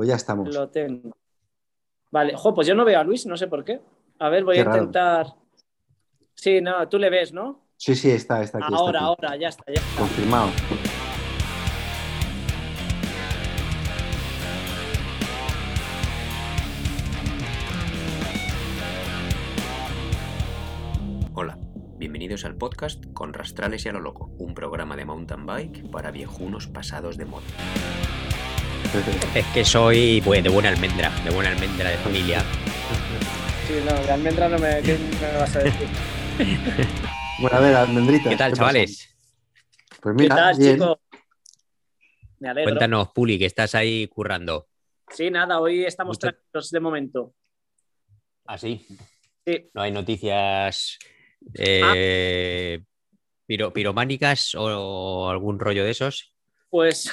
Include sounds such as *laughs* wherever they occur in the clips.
Pues ya estamos. Lo tengo. Vale, jo, pues yo no veo a Luis, no sé por qué. A ver, voy Qué a raro. intentar. Sí, no, tú le ves, ¿no? Sí, sí, está, está aquí. está ahora, aquí. ahora, ya está, ya está. Confirmado. Hola, bienvenidos al podcast Con Rastrales y a lo Loco, un programa de mountain bike para viejunos pasados de moda. *laughs* Es que soy pues, de buena almendra, de buena almendra de familia. Sí, no, de almendra no me, ¿qué me vas a decir. *laughs* Bueno, a ver, almendritas. ¿Qué tal, chavales? Pues ¿Qué mira, tal, bien. chicos? Me alegro. Cuéntanos, Puli, que estás ahí currando. Sí, nada, hoy estamos Mucho- tranquilos de momento. ¿Así? Sí. ¿No hay noticias eh, piro- pirománicas o algún rollo de esos? Pues,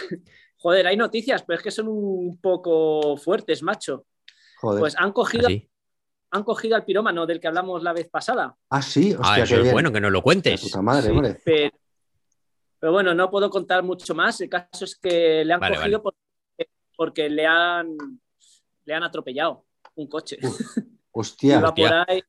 joder, hay noticias, pero es que son un poco fuertes, macho. Joder. Pues han cogido, ¿Así? han cogido al pirómano del que hablamos la vez pasada. ah, sí, hostia, Ah, eso es bien. bueno, que nos lo cuentes. puta madre, Sí. hombre. Pero, pero bueno, no puedo contar mucho más. El caso es que le han Vale, cogido porque, porque le han le han atropellado un coche. *laughs* Hostia, Iba hostia. por ahí.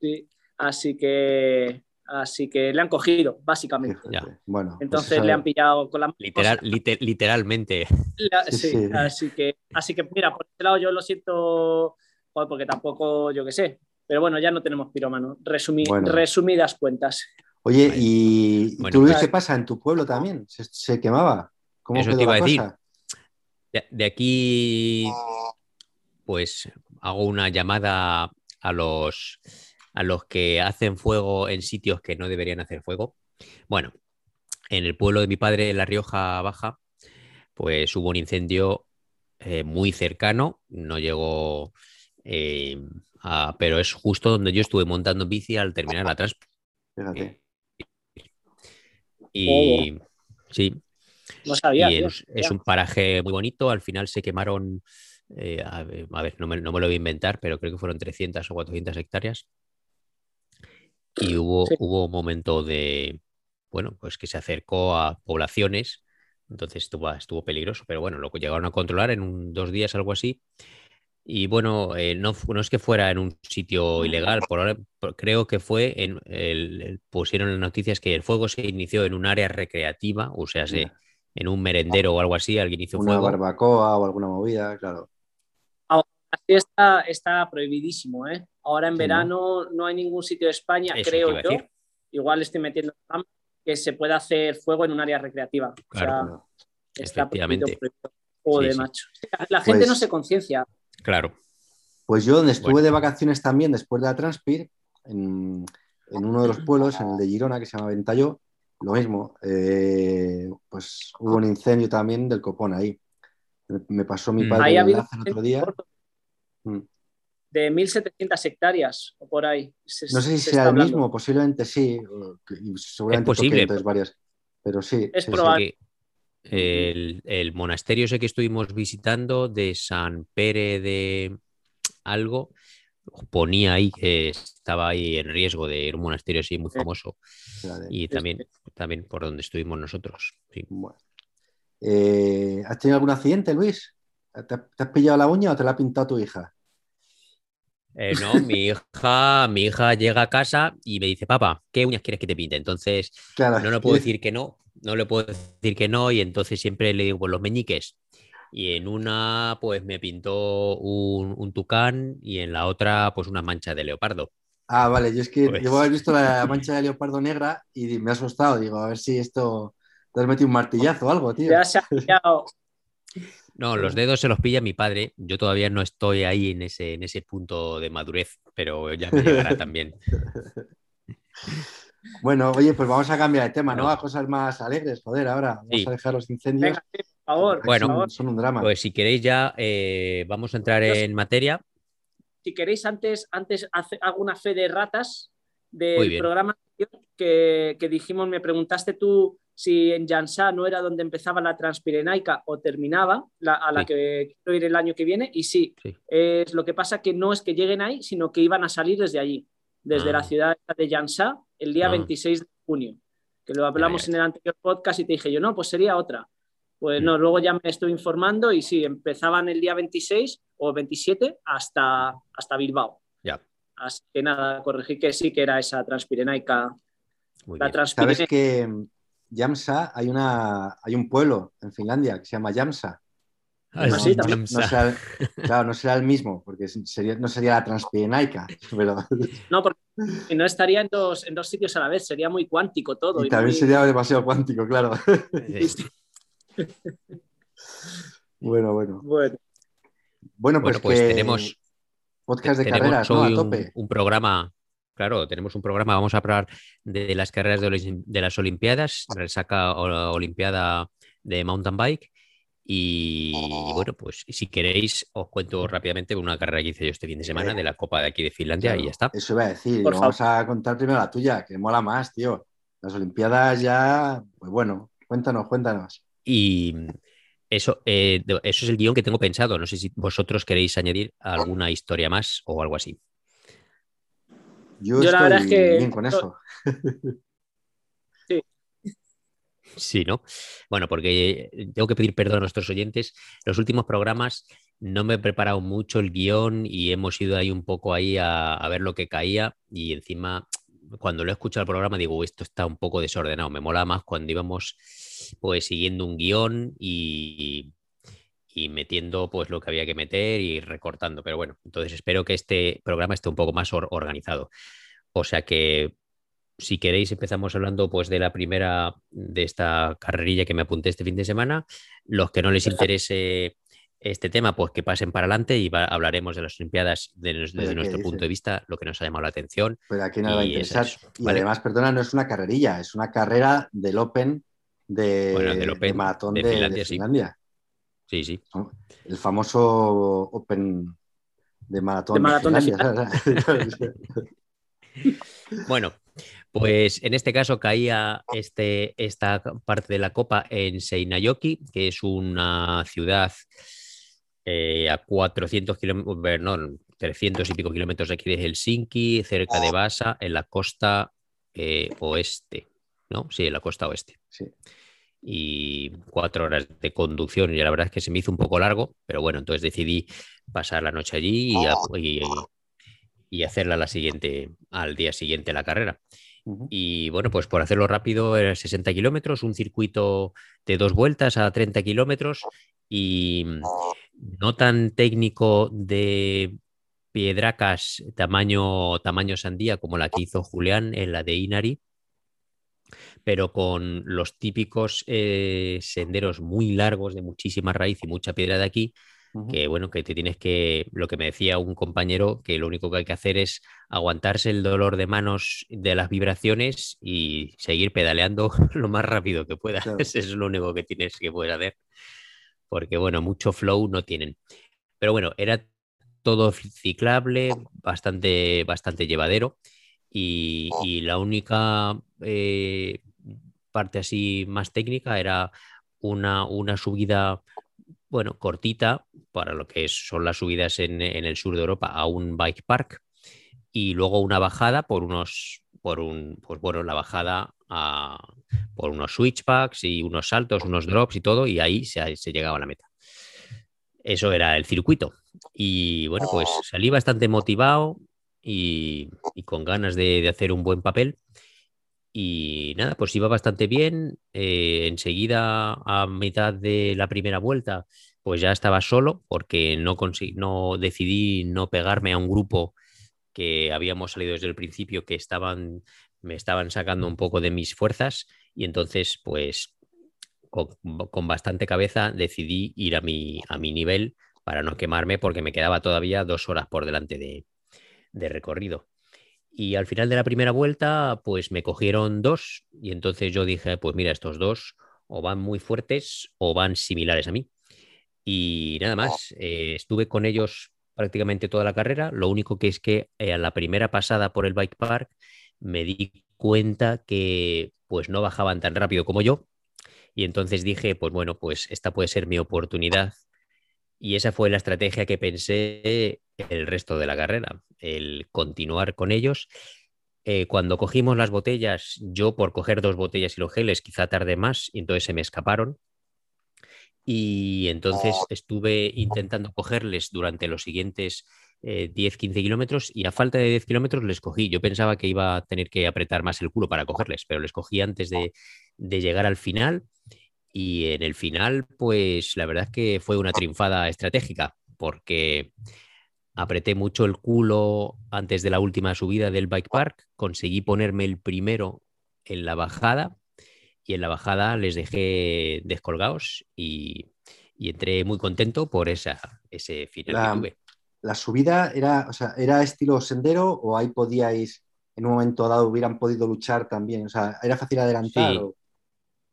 Sí, así que así que le han cogido, básicamente. Ya. Bueno, pues Entonces le han pillado con la Literal, lite- literalmente. La- Sí, sí, sí. Así, que, así que, mira, por ese lado yo lo siento, joder, porque tampoco, yo qué sé. Pero bueno, ya no tenemos. Resumi- Bueno. Resumidas cuentas. Oye, ¿y, y Bueno, tú claro. qué pasa? ¿En tu pueblo también? ¿Se, se quemaba? ¿Cómo Eso quedó te iba la a decir. cosa? De, de aquí, pues hago una llamada a los, a los que hacen fuego en sitios que no deberían hacer fuego. Bueno, en el pueblo de mi padre, en La Rioja Baja, pues hubo un incendio eh, muy cercano, no llegó, eh, a- pero es justo donde yo estuve montando en bici al terminar la trans. Fíjate. Y sí, No sabía. y es, es un paraje muy bonito. Al final se quemaron, eh, a ver, a ver, no, me, no me lo voy a inventar, pero creo que fueron 300 o 400 hectáreas. Y hubo, Sí. hubo un momento de, bueno, pues que se acercó a poblaciones, entonces estuvo, estuvo peligroso, pero bueno, lo llegaron a controlar en un, dos días, algo así. Y bueno, eh, no, no es que fuera en un sitio ilegal, por ahora por- creo que fue en el, el- pusieron las noticias que el fuego se inició en un área recreativa, o sea, se, en un merendero o algo así, alguien hizo Una fuego. barbacoa o alguna movida, claro. Está, está prohibidísimo, ¿eh? Ahora en verano ¿no? hay ningún sitio de España, Eso creo yo. Igual estoy metiendo que se pueda hacer fuego en un área recreativa. O sea, Claro. está Efectivamente. prohibido, sí. macho. La gente Pues- no se conciencia. Claro. Pues yo donde estuve Bueno. de vacaciones también después de la Transpir, en, en uno de los pueblos, en el de Girona, que se llama Ventalló, lo mismo, eh, pues hubo un incendio también del copón ahí. Me, me pasó mi Mm. padre Ahí el ha habido enlace el otro día. Mm. de 1.700 hectáreas o por ahí. Se- No sé si se sea está el hablando. mismo, posiblemente sí, seguramente Es posible. varias, pero sí. Es sí, probable. El, el monasterio ese que estuvimos visitando de San Pere de algo ponía ahí que estaba ahí en riesgo de un monasterio así muy famoso y también, también por donde estuvimos nosotros. sí. Bueno. Eh, ¿Has tenido algún accidente, Luis? ¿Te, te has pillado la uña o te la ha pintado tu hija? Eh, no, mi *laughs* hija, mi hija llega a casa y me dice, papá, ¿qué uñas quieres que te pinte? Entonces Claro. no le puedo decir que no, no le puedo decir que no y entonces siempre le digo, pues los meñiques. Y en una, pues me pintó un, un tucán y en la otra, pues una mancha de leopardo. Ah, vale, yo es que Pues- llevo haber visto la *laughs* mancha de leopardo negra y me ha asustado. Digo, a ver si esto te has metido un martillazo o algo, tío. Ya se ha pillado. No, los dedos se los pilla mi padre. Yo todavía no estoy ahí en ese, en ese punto de madurez, pero ya me llegará *laughs* también. Bueno, oye, pues vamos a cambiar de tema, ¿no? A cosas más alegres, joder, ahora. Vamos Sí. a dejar los incendios. Venga, sí, por favor. Bueno. por favor. son, un drama. Pues si queréis ya eh, vamos a entrar en materia. Si queréis, antes, antes hace- hago una fe de ratas del programa que, que dijimos, me preguntaste tú si en Jansá no era donde empezaba la Transpirenaica o terminaba, la- a la Sí. que quiero ir el año que viene, y sí, Sí. es lo que pasa que no es que lleguen ahí, sino que iban a salir desde allí, desde Ah. la ciudad de Jansá, el día Ah. 26 de junio, que lo hablamos en el anterior podcast y te dije yo, no, pues sería otra. Pues Mm. no, luego ya me estoy informando y sí, empezaban el día 26 o 27 hasta, hasta Bilbao. Así que nada, corregí que sí que era esa Transpirenaica. muy La bien. Sabes que en Jamsa hay, una, hay un pueblo en Finlandia que se llama Jamsa. Ah, sí, no, también. no será claro, no será el mismo, porque sería, no sería la Transpirenaica, *laughs* pero No, porque no estaría en dos, en dos sitios a la vez, sería muy cuántico todo. y y también muy- sería demasiado cuántico, claro. Sí. *laughs* Bueno, bueno. Bueno, Bueno, pues, Bueno, pues que tenemos, podcast de tenemos carreras, ¿no? A un, tope. un programa, claro, tenemos un programa, vamos a hablar de, las carreras de, las Olimpiadas, resaca o- Olimpiada de Mountain Bike. Y bueno, pues si queréis, os cuento rápidamente una carrera que hice yo este fin de semana de la Copa de aquí de Finlandia Claro, y ya está. Eso iba a decir. Por Vamos a contar primero la tuya, que mola más, tío. Las Olimpiadas ya, pues bueno, cuéntanos, cuéntanos. Y eso, eh, eso es el guion que tengo pensado. No sé si vosotros queréis añadir alguna historia más o algo así. Yo, Yo la estoy verdad es que- bien con eso. Sí, ¿no? Bueno, porque eh, tengo que pedir perdón a nuestros oyentes. Los últimos programas no me he preparado mucho el guion y hemos ido ahí un poco ahí a, a ver lo que caía y encima cuando lo he escuchado el programa digo, esto está un poco desordenado. Me mola más cuando íbamos pues siguiendo un guion y, y metiendo pues lo que había que meter y recortando. Pero bueno, entonces espero que este programa esté un poco más or- organizado. O sea que si queréis, empezamos hablando pues de la primera de esta carrerilla que me apunté este fin de semana. Los que no les interese este tema, pues que pasen para adelante y va- hablaremos de las Olimpiadas de- desde ¿qué nuestro punto de vista, lo que nos ha llamado la atención. Pero aquí no va a Y es interesar. Y ¿vale? además, perdona, no es una carrerilla, es una carrera del Open de, Bueno, del de maratón de de, de Finlandia, sí. Sí. El famoso Open de maratón De maratón de Finlandia. *laughs* Bueno, pues en este caso caía este, esta parte de la copa en Seinäjoki, que es una ciudad eh, a 400 kilómetros, no, 300 y pico kilómetros de aquí de Helsinki, cerca de Vasa, en la costa eh, oeste, ¿no? Sí, en la costa oeste. Sí. Y cuatro horas de conducción, y la verdad es que se me hizo un poco largo, pero bueno, entonces decidí pasar la noche allí y, a- y- y hacerla la siguiente, al día siguiente la carrera. Y bueno, pues por hacerlo rápido, era 60 kilómetros, un circuito de dos vueltas a 30 kilómetros y no tan técnico de piedracas tamaño, tamaño sandía como la que hizo Julián en la de Inari, pero con los típicos eh, senderos muy largos de muchísima raíz y mucha piedra de aquí, que bueno, que te tienes que, lo que me decía un compañero, que lo único que hay que hacer es aguantarse el dolor de manos de las vibraciones y seguir pedaleando *laughs* lo más rápido que puedas. Claro. Eso es lo único que tienes que poder hacer. Porque bueno, mucho flow no tienen. Pero bueno, era todo ciclable, bastante, bastante llevadero. Y, y la única eh, parte así más técnica era una, una subida, bueno, cortita para lo que son las subidas en, en el sur de Europa a un bike park y luego una bajada por unos, por un, pues bueno, la bajada por unos switchbacks y unos saltos, unos drops y todo, y ahí se, llegaba a la meta. Eso era el circuito. Y bueno, pues salí bastante motivado y, con ganas de, hacer un buen papel. Y nada, pues iba bastante bien. Eh, enseguida, a mitad de la primera vuelta, pues ya estaba solo porque no, no decidí no pegarme a un grupo que habíamos salido desde el principio que estaban, me estaban sacando un poco de mis fuerzas y entonces pues con, con bastante cabeza decidí ir a mi, a mi nivel para no quemarme porque me quedaba todavía dos horas por delante de, de recorrido. Y al final de la primera vuelta, pues me cogieron dos y entonces yo dije, pues mira, estos dos o van muy fuertes o van similares a mí. Y nada más, eh, estuve con ellos prácticamente toda la carrera. Lo único que es que eh, a la primera pasada por el bike park me di cuenta que pues no bajaban tan rápido como yo. Y entonces dije, pues bueno, pues esta puede ser mi oportunidad. Y esa fue la estrategia que pensé el resto de la carrera, el continuar con ellos. Eh, cuando cogimos las botellas, yo por coger dos botellas y los geles quizá tardé más y entonces se me escaparon. Y entonces estuve intentando cogerles durante los siguientes 10-15 kilómetros y a falta de 10 kilómetros les cogí. Yo pensaba que iba a tener que apretar más el culo para cogerles, pero les cogí antes de, de llegar al final. Y en el final, pues la verdad es que fue una triunfada estratégica, porque apreté mucho el culo antes de la última subida del bike park, conseguí ponerme el primero en la bajada y en la bajada les dejé descolgados y, entré muy contento por esa, ese final la, que tuve. ¿La subida era, o sea, era estilo sendero o ahí podíais, en un momento dado, hubieran podido luchar también? O sea, ¿era fácil adelantar? Sí.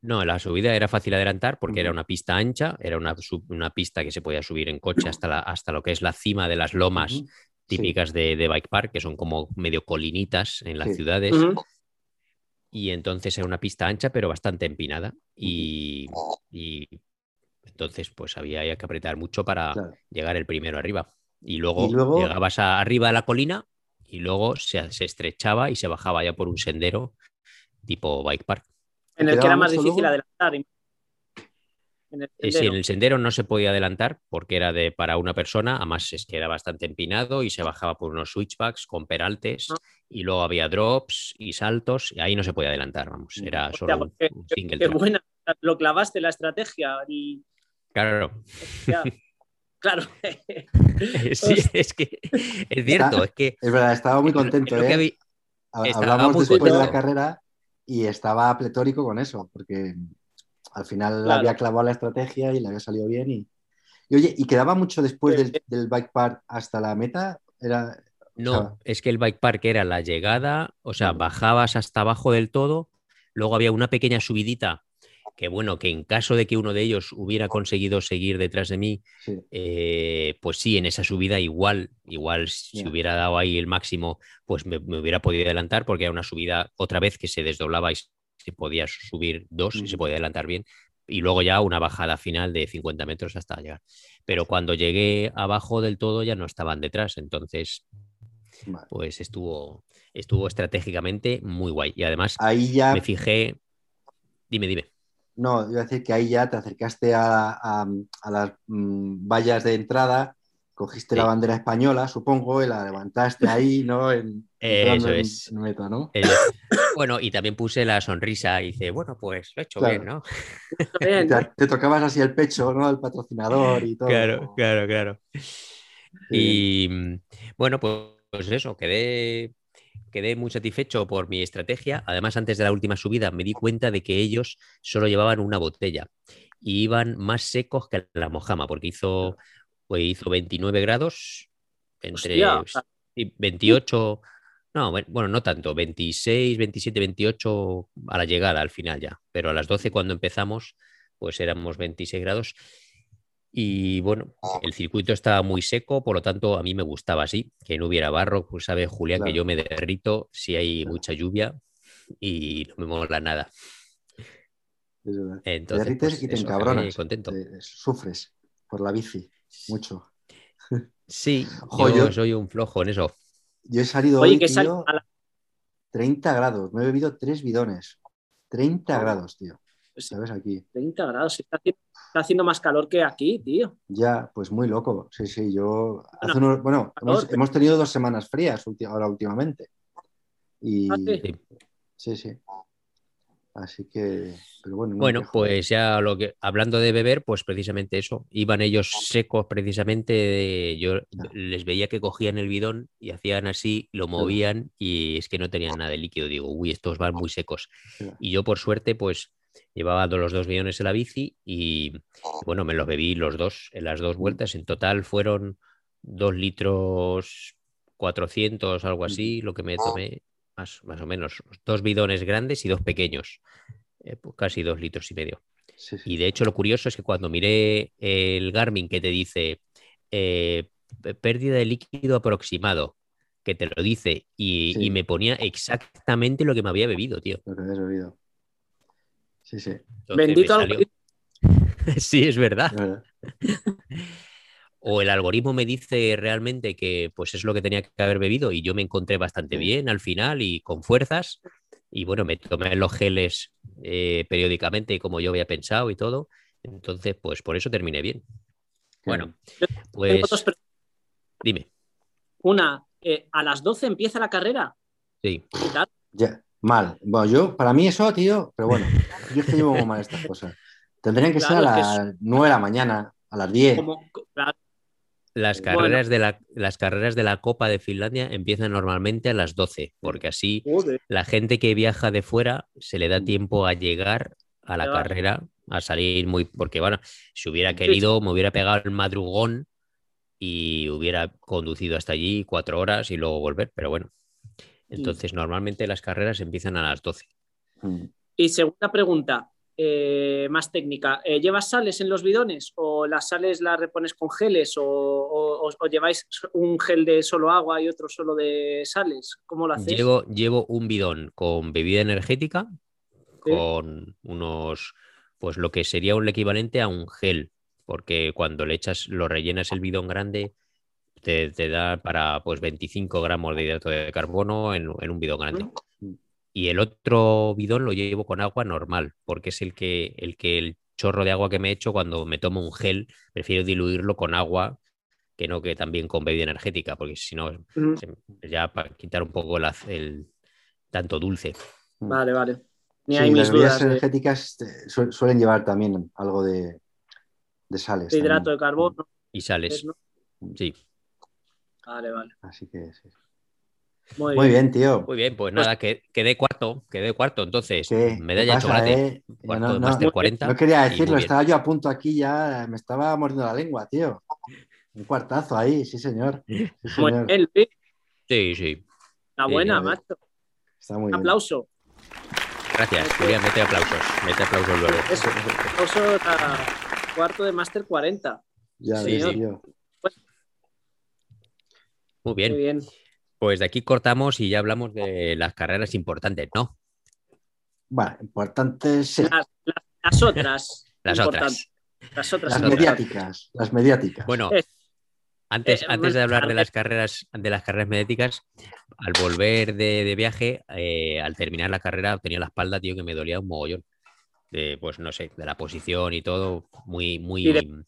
No, la subida era fácil adelantar porque era una pista ancha, era una, una, pista que se podía subir en coche hasta, la, hasta lo que es la cima de las lomas uh -huh. típicas sí. de, de, bike park, que son como medio colinitas en las sí. ciudades. Uh -huh. Y entonces era una pista ancha, pero bastante empinada. Y, y entonces, pues había que apretar mucho para claro. llegar el primero arriba. Y luego, ¿Y luego... llegabas a, arriba de la colina y luego se, se estrechaba y se bajaba ya por un sendero tipo bike park. En el que era más difícil luego? adelantar. En el eh, sí, en el sendero no se podía adelantar porque era de para una persona, además es que era bastante empinado y se bajaba por unos switchbacks con peraltes Ah. y luego había drops y saltos y ahí no se podía adelantar, vamos, era solo un, qué, un qué- single qué buena. Lo clavaste la estrategia. y- Claro. *laughs* claro. *laughs* sí, es que es cierto, es que Es verdad, estaba muy contento. es ¿eh? Hablamos después de la carrera y estaba pletórico con eso, porque al final Claro. había clavado la estrategia y le había salido bien. Y, y oye, ¿y quedaba mucho después Sí, del, bike park hasta la meta? Era, No, o sea, es que el bike park era la llegada, o sea, bajabas hasta abajo del todo, luego había una pequeña subidita que bueno, que en caso de que uno de ellos hubiera conseguido seguir detrás de mí, sí, eh, pues sí, en esa subida igual, igual si hubiera dado ahí el máximo, pues me, me hubiera podido adelantar porque era una subida otra vez que se desdoblaba y se podía subir dos y se Ujú. podía adelantar bien. Y luego ya una bajada final de 50 metros hasta llegar. Pero cuando llegué abajo del todo ya no estaban detrás, entonces vale. pues estuvo, estuvo estratégicamente muy guay. Y además Ahí ya, me fijé, dime, dime. No, iba a decir que ahí ya te acercaste a, a- a las mm, vallas de entrada, cogiste la bandera española, supongo, y la levantaste ahí, ¿no? En, *laughs* Eso en- es. en meta, ¿no? Eh, *laughs* bueno, y también puse la sonrisa y dice, bueno, pues lo he hecho Claro. bien, *laughs* ¿no? Bien, Te, te tocabas así el pecho, ¿no? El patrocinador y todo. Claro, claro, claro. Y mm, bueno, pues, pues eso, quedé, quedé muy satisfecho por mi estrategia. Además, antes de la última subida me di cuenta de que ellos solo llevaban una botella y iban más secos que la mojama, porque hizo, pues, hizo 29 grados entre Hostia, o sea, sí, 28, no, buen- bueno, no tanto, 26, 27, 28 a la llegada al final ya, pero a las 12 cuando empezamos, pues éramos 26 grados. Y bueno, el circuito estaba muy seco, por lo tanto a mí me gustaba así, que no hubiera barro, pues sabe Julián que yo me derrito si hay Claro. mucha lluvia y no me mola nada. Es verdad. Te Entonces, derrites pues y te encabronas. *laughs* contento. Te- sufres por la bici, mucho. Sí, Jo, *laughs* yo yo- soy un flojo en eso. Yo he salido Oye, hoy, que tío, a la- 30 grados. Me he bebido tres bidones. 30 grados, tío. Pues, ¿Sabes? Aquí. 30 grados. Está haciendo, está haciendo más calor que aquí, tío. Ya, pues muy loco. Sí, sí, yo. Hace Bueno, unos- bueno, hemos, tenido dos semanas frías ahora últimamente. Y Ah, sí. Sí. sí, sí. Así que, pero bueno, no Bueno, quejo. pues ya lo que hablando de beber, pues precisamente eso. Iban ellos secos, precisamente. de- yo les veía que cogían el bidón y hacían así, lo movían y es que no tenían nada de líquido. Digo, uy, estos van muy secos. Y yo, por suerte, pues llevaba los dos bidones en la bici y bueno, me los bebí los dos en las dos vueltas. En total fueron dos litros 400, algo así, lo que me tomé, más, más o menos. Dos bidones grandes y dos pequeños, eh, pues casi dos litros y medio. Sí, sí. Y de hecho, lo curioso es que cuando miré el Garmin que te dice eh, pérdida de líquido aproximado, que te lo dice, y, Sí. y me ponía exactamente lo que me había bebido, tío. Lo que habías bebido. Sí, sí, Entonces Bendito algoritmo. *laughs* Sí, es verdad. *laughs* O el algoritmo me dice realmente que pues es lo que tenía que haber bebido y yo me encontré bastante Sí. bien al final y con fuerzas. Y bueno, me tomé los geles eh, periódicamente como yo había pensado y todo. Entonces, pues por eso terminé bien. Bueno, pues dime. Una, eh, a las 12 empieza la carrera. Sí. ¿Qué tal? Mal. Bueno, yo, para mí eso, tío, pero bueno, yo es que llevo muy mal estas *laughs* cosas. Tendrían que ser a Claro, es que las 9 de la mañana, a las 10. Como, claro, Las Bueno. carreras, de la, las carreras de la Copa de Finlandia empiezan normalmente a las 12, porque así joder. la gente que viaja de fuera se le da tiempo a llegar a la carrera, a salir muy. Porque, bueno, si hubiera querido, me hubiera pegado el madrugón y hubiera conducido hasta allí cuatro horas y luego volver, pero bueno. Entonces, normalmente las carreras empiezan a las 12. Mm. Y segunda pregunta, eh, más técnica. eh, ¿Llevas sales en los bidones o las sales las repones con geles o, o- o- o lleváis un gel de solo agua y otro solo de sales? ¿Cómo lo hacéis? Llevo, llevo un bidón con bebida energética, Sí. con unos, pues lo que sería un equivalente a un gel, porque cuando le echas, lo rellenas el bidón grande, te, te da para pues 25 gramos de hidrato de carbono en, en un bidón grande. Mm. Y el otro bidón lo llevo con agua normal, porque es el que, el que el chorro de agua que me echo cuando me tomo un gel, prefiero diluirlo con agua que no que también con bebida energética, porque si no, Mm, ya para quitar un poco el, tanto dulce. Vale, vale. Ni Sí, hay mis las bebidas dudas energéticas eh, su- suelen llevar también algo de, de sales. de hidrato también. de carbono. Y sales, ¿no? sí. Vale, vale. Así que sí. Muy, Muy bien. bien, tío. Muy bien, pues nada, que, quedé cuarto, quedé cuarto, entonces, ¿Qué, medalla de pasa, chocolate, eh? Cuarto no, de no- máster Muy 40. no quería decirlo, estaba yo a punto aquí ya, me estaba mordiendo la lengua, tío. Un cuartazo ahí, sí, señor. Sí, señor. bien, Luis. Sí, sí, La Sí, buena, macho. Está muy Un bien. aplauso. gracias, Eso. Julián, mete aplausos, mete aplausos luego. Eso, aplauso a cuarto de máster 40. Ya Sí, ves, tío. Muy Muy bien, bien. pues de aquí cortamos y ya hablamos de las carreras importantes, ¿no? Bueno, importante sí. Las, las- las otras. *laughs* Las importantes. otras. Las otras. Las mediáticas, las mediáticas. Bueno, Eh, antes, eh, antes de hablar de las carreras, de las carreras mediáticas, al volver de, de viaje, eh, al terminar la carrera, tenía la espalda, tío, que me dolía un mogollón. De, pues no sé, de la posición y todo, muy, muy. Y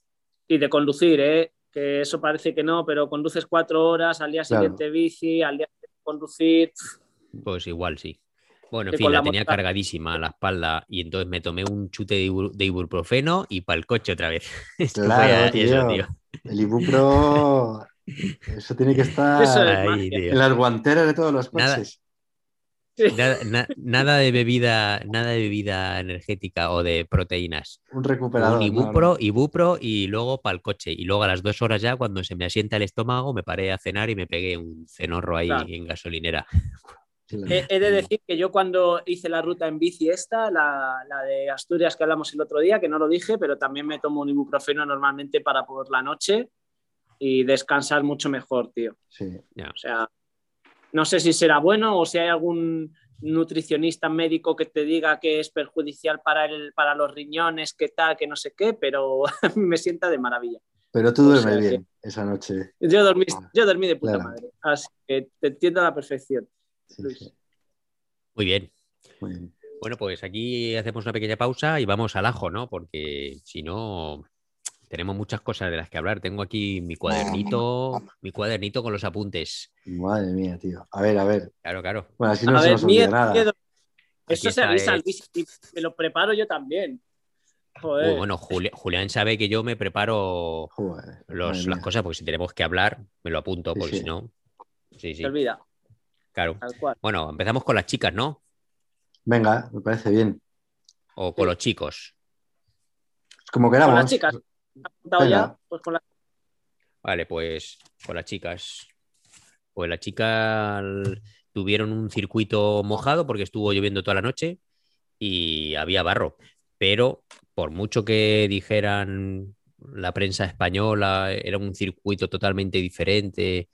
Y de conducir, ¿eh? Que eso parece que no, pero conduces cuatro horas, al día Claro. siguiente bici, al día siguiente conducir. Pues igual sí. Bueno, en fin, la la tenía cargadísima la espalda y entonces me tomé un chute de, ibuprofeno y para el coche otra vez. *laughs* Esto Claro, eso, tío. El Ibupro, *laughs* eso tiene que estar Eso es en las guanteras de todos los Nada. Nada, na- nada de bebida, nada de bebida energética o de proteínas. Un recuperador. un ibupro, no. ibupro y luego para el coche. Y luego a las dos horas ya, cuando se me asienta el estómago, me paré a cenar y me pegué un cenorro ahí Claro. en gasolinera. He, he de decir que yo cuando hice la ruta en bici esta, la, la de Asturias que hablamos el otro día, que no lo dije, pero también me tomo un ibuprofeno normalmente para por la noche y descansar mucho mejor, tío. Sí. Ya. O sea, no sé si será bueno o si hay algún nutricionista médico que te diga que es perjudicial para, el, para los riñones, que tal, que no sé qué, pero *laughs* me sienta de maravilla. Pero tú O duermes que- bien esa noche. Yo dormí, yo dormí de puta Claro. madre, así que te entiendo a la perfección. Sí, Luis. sí. Muy bien. Muy bien. Bueno, pues aquí hacemos una pequeña pausa y vamos al ajo, ¿no? Porque si no, tenemos muchas cosas de las que hablar. Tengo aquí mi cuadernito, mi cuadernito con los apuntes. Madre mía, tío. A ver, a ver. Claro, claro. Bueno, así no a se ver, nos olvida miedo, nada. miedo. Eso se avisa, eh. Luis, y me lo preparo yo también. Joder. Uy, bueno, Juli- Julián sabe que yo me preparo Joder, los- madre las cosas, porque si tenemos que hablar, me lo apunto, Sí, porque sí. si no. Sí, sí, Se olvida, claro. Bueno, empezamos con las chicas, ¿no? Venga, me parece bien. O con Sí. los chicos. Como Con queramos. las chicas. ¿Has apuntado Venga. ya? Pues con Vale, pues con las chicas. Pues las chicas tuvieron un circuito mojado porque estuvo lloviendo toda la noche y había barro. Pero por mucho que dijeran la prensa española, era un circuito totalmente diferente,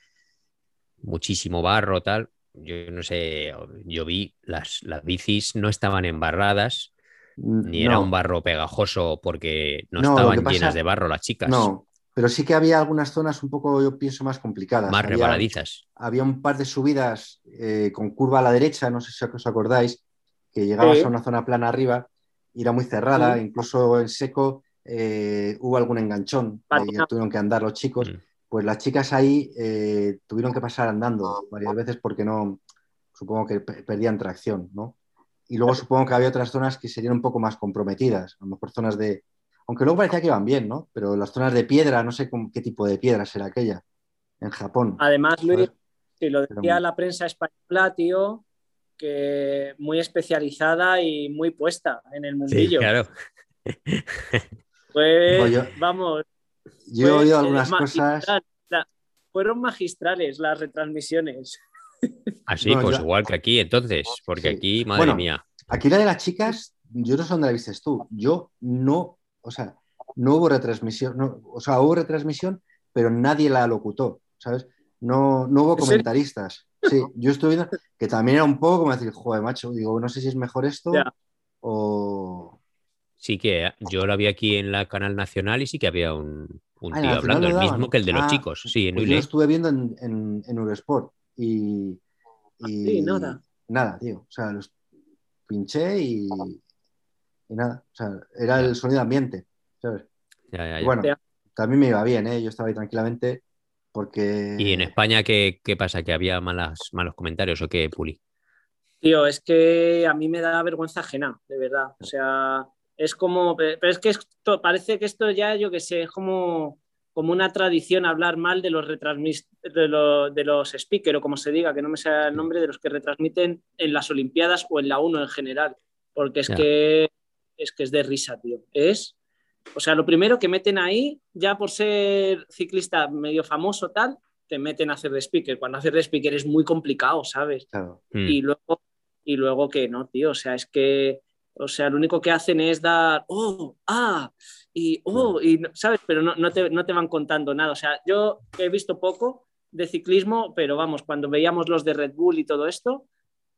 muchísimo barro, tal. Yo no sé, yo vi las, las bicis no estaban embarradas, ni era un barro pegajoso porque no, estaban pasa- llenas de barro las chicas, No, pero sí que había algunas zonas un poco, yo pienso, más complicadas. más había, resbaladizas. había un par de subidas eh, con curva a la derecha, no sé si os acordáis, que llegabas Sí. a una zona plana arriba y era muy cerrada, Sí. incluso en seco eh, hubo algún enganchón y tuvieron que andar los chicos, Mm. pues las chicas ahí eh, tuvieron que pasar andando varias veces porque no, supongo que pe- perdían tracción, ¿no? Y luego supongo que había otras zonas que serían un poco más comprometidas, a lo mejor zonas de, aunque luego parecía que iban bien, ¿no? Pero las zonas de piedra, no sé con qué tipo de piedra será aquella en Japón. Además, Luis, si lo decía la prensa española, tío, que muy especializada y muy puesta en el Sí, mundillo. claro. Pues, Pues yo- vamos, Yo he oído eh, algunas magistral. cosas. La- fueron magistrales las retransmisiones. Así, No, pues yo- igual que aquí, entonces, porque Sí. aquí, madre Bueno, mía. Aquí la de las chicas, yo no sé dónde la viste tú. Yo no, o sea, no hubo retransmisión, no, o sea, hubo retransmisión, pero nadie la locutó, ¿sabes? No, no hubo comentaristas. Sí, yo estuve viendo que también era un poco como decir, joder, macho, digo, no sé si es mejor esto o. Sí que yo la vi aquí en la canal nacional y sí que había un, un Ah, tío la hablando, el lo mismo que el de los Ah, chicos. Sí, en Pues yo lo estuve viendo en, en, en Eurosport y, y Sí, nada. nada, tío. O sea, los pinché y, y nada. O sea, era el sonido ambiente, ¿sabes? Ya, ya, bueno, también me iba bien, ¿eh? Yo estaba ahí tranquilamente porque... ¿Y en España qué, qué pasa? ¿Que había malas, malos comentarios o qué, Puli? Tío, es que a mí me da vergüenza ajena, de verdad. O sea, es como, pero es que esto, parece que esto ya, yo que sé, es como, como una tradición hablar mal de los retransmis de, lo- de los speakers o como se diga, que no me sea el nombre de los que retransmiten en las Olimpiadas o en la 1 en general, porque es que es que es de risa, tío. Es, o sea, lo primero que meten ahí, ya por ser ciclista medio famoso tal, te meten a hacer de speaker. Cuando hacer de speaker es muy complicado, ¿sabes? Claro, Mm. y luego y luego que no, tío, o sea, es que o sea, lo único que hacen es dar oh, ah, y oh, y sabes, pero no, no, te, no te van contando nada. O sea, yo he visto poco de ciclismo, pero vamos, cuando veíamos los de Red Bull y todo esto,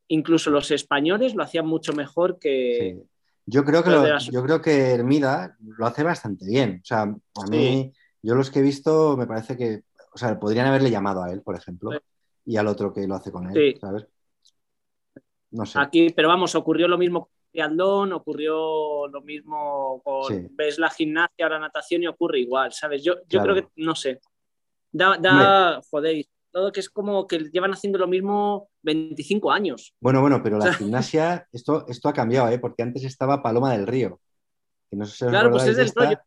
incluso los españoles lo hacían mucho mejor que sí. Yo creo que, Lo las- yo creo que Hermida lo hace bastante bien. O sea, a mí, yo los que he visto me parece que, o sea, podrían haberle llamado a él, por ejemplo, Sí. y al otro que lo hace con él, Sí. ¿sabes? No sé. aquí, pero vamos, ocurrió lo mismo triatlón, ocurrió lo mismo con, Sí. ves la gimnasia la natación y ocurre igual, ¿sabes? Yo, yo Claro. creo que, no sé, da, da joder, todo que es como que llevan haciendo lo mismo 25 años. Bueno, bueno, pero la gimnasia, *laughs* esto, esto ha cambiado, ¿eh? Porque antes estaba Paloma del Río. Que no sé si os Claro, pues es esta. rollo.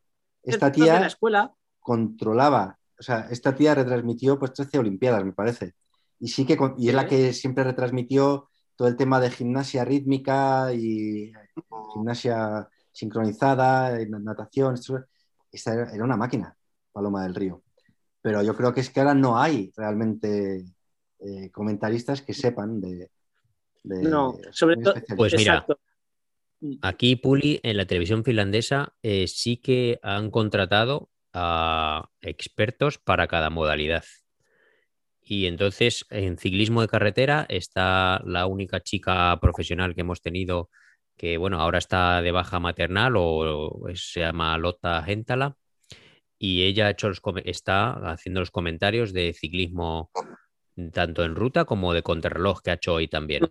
Esta Estos de la tía escuela, controlaba, o sea, esta tía retransmitió pues 13 Olimpiadas, me parece. Y sí que, y es la que siempre retransmitió todo el tema de gimnasia rítmica y gimnasia sincronizada, y natación. esto- esta era, una máquina, Paloma del Río. Pero yo creo que es que ahora no hay realmente eh, comentaristas que sepan de... de- No, sobre todo-. Pues mira, exacto. Aquí, Puli, en la televisión finlandesa, eh, sí que han contratado a expertos para cada modalidad. Y entonces, en ciclismo de carretera está la única chica profesional que hemos tenido que, bueno, ahora está de baja maternal o se llama Lotta Gentala. Y ella ha hecho los está haciendo los comentarios de ciclismo tanto en ruta como de contrarreloj que ha hecho hoy también.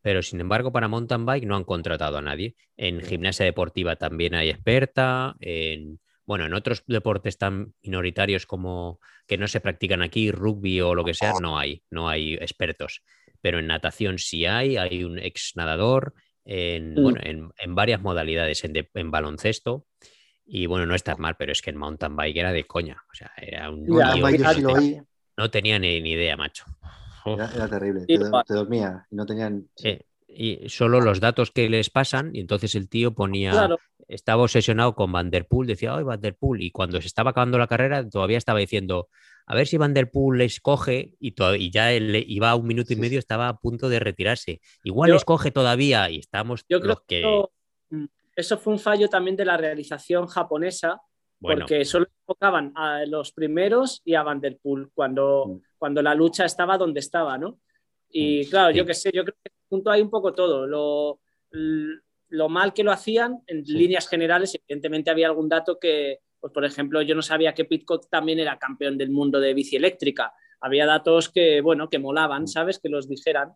Pero sin embargo, para mountain bike no han contratado a nadie. En gimnasia deportiva también hay experta. En, bueno, en otros deportes tan minoritarios como que no se practican aquí, rugby o lo que sea, no hay, no hay expertos. Pero en natación sí hay, hay un ex nadador, en, Mm. bueno, en, en varias modalidades, en, de- en baloncesto. Y bueno, no estás mal, pero es que en mountain bike era de coña. O sea, era un Ya, lío, no, tenía ni, ni idea, macho. era, era terrible. Te, dormía y no tenían... sí. Eh, y solo los datos que les pasan, y entonces el tío ponía, Claro, estaba obsesionado con Van Der Poel, decía, ¡ay, Van Der Poel! Y cuando se estaba acabando la carrera, todavía estaba diciendo, a ver si Van Der Poel les coge, y, y ya él iba a un minuto y medio, estaba a punto de retirarse. Igual Yo- les coge todavía, y estamos yo creo los que que, eso, mm, eso fue un fallo también de la realización japonesa, bueno, porque solo enfocaban a los primeros y a Van Der Poel cuando, Mm. cuando la lucha estaba donde estaba, ¿no? Y Mm, claro, sí. yo qué sé, yo creo que junto hay un poco todo. Lo, lo mal que lo hacían en Sí. líneas generales, evidentemente había algún dato que, pues por ejemplo, yo no sabía que Pitcock también era campeón del mundo de bici eléctrica. Había datos que, bueno, que molaban, ¿sabes? Que los dijeran.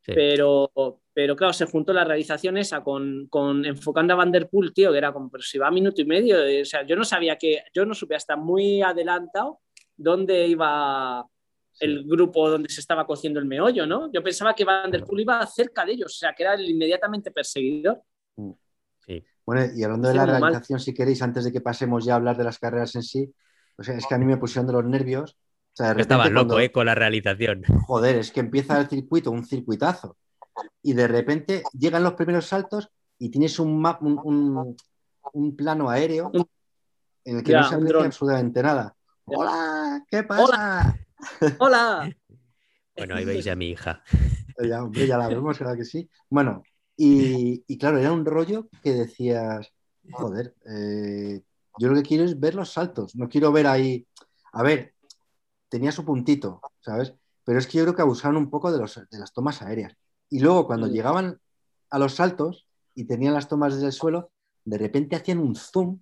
Sí. Pero, pero claro, se juntó la realización esa con, con enfocando a Vanderpool, tío, que era como, pero si va a minuto y medio, eh, o sea, yo no sabía que, yo no supe hasta muy adelantado dónde iba el grupo donde se estaba cociendo el meollo, ¿no? Yo pensaba que Vanderpool iba cerca de ellos, o sea, que era el inmediatamente perseguidor. Bueno, y hablando de la mal. realización, si queréis, antes de que pasemos ya a hablar de las carreras en sí, o sea, es que a mí me pusieron de los nervios. O sea, de repente Estaba loco, cuando- ¿eh? Con la realización. Joder, es que empieza el circuito, un circuitazo. Y de repente llegan los primeros saltos y tienes un, map, un, un- un plano aéreo en el que Ya, no se aprecia absolutamente nada. ¡Hola! ¿Qué pasa? ¡Hola! Bueno, ahí veis a mi hija. Ya, hombre, ya la vemos, claro que sí. Bueno, y, y claro, era un rollo que decías, joder, eh, yo lo que quiero es ver los saltos, no quiero ver ahí. A ver, tenía su puntito, ¿sabes? Pero es que yo creo que abusaron un poco de, los, de las tomas aéreas. Y luego, cuando Mm. llegaban a los saltos y tenían las tomas desde el suelo, de repente hacían un zoom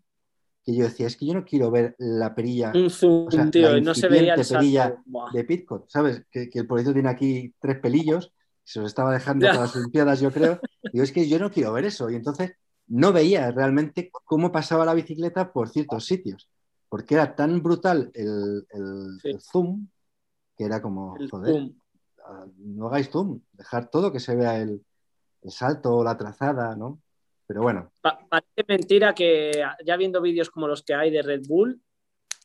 que yo decía, es que yo no quiero ver la perilla Un zoom, O sea, tío, la no se veía el perilla salto. De Pitcock, ¿sabes? Que, que el pobrecito tiene aquí tres pelillos, se los estaba dejando Ya. para las Olimpiadas, yo creo. Digo, es que yo no quiero ver eso. Y entonces no veía realmente cómo pasaba la bicicleta por ciertos sitios, porque era tan brutal el, el- Sí. el zoom que era como, El joder, zoom. ah, no hagáis zoom, dejar todo que se vea el, el salto o la trazada, ¿no? Pero bueno, Pa- parece mentira que ya viendo vídeos como los que hay de Red Bull,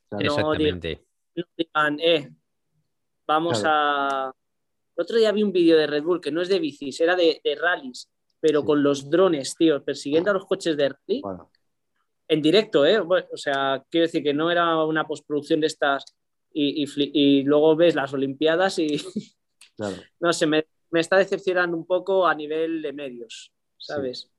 claro, No, Exactamente. no digan, eh, vamos Claro. a. El otro día vi un vídeo de Red Bull que no es de bicis, era de, de rallies, pero Sí. con los drones, tío, persiguiendo a los coches de rally bueno, en directo, ¿eh? Bueno, o sea, quiero decir que no era una postproducción de estas y, y fli- y luego ves las Olimpiadas y claro. *laughs* no sé, me, me está decepcionando un poco a nivel de medios, ¿sabes?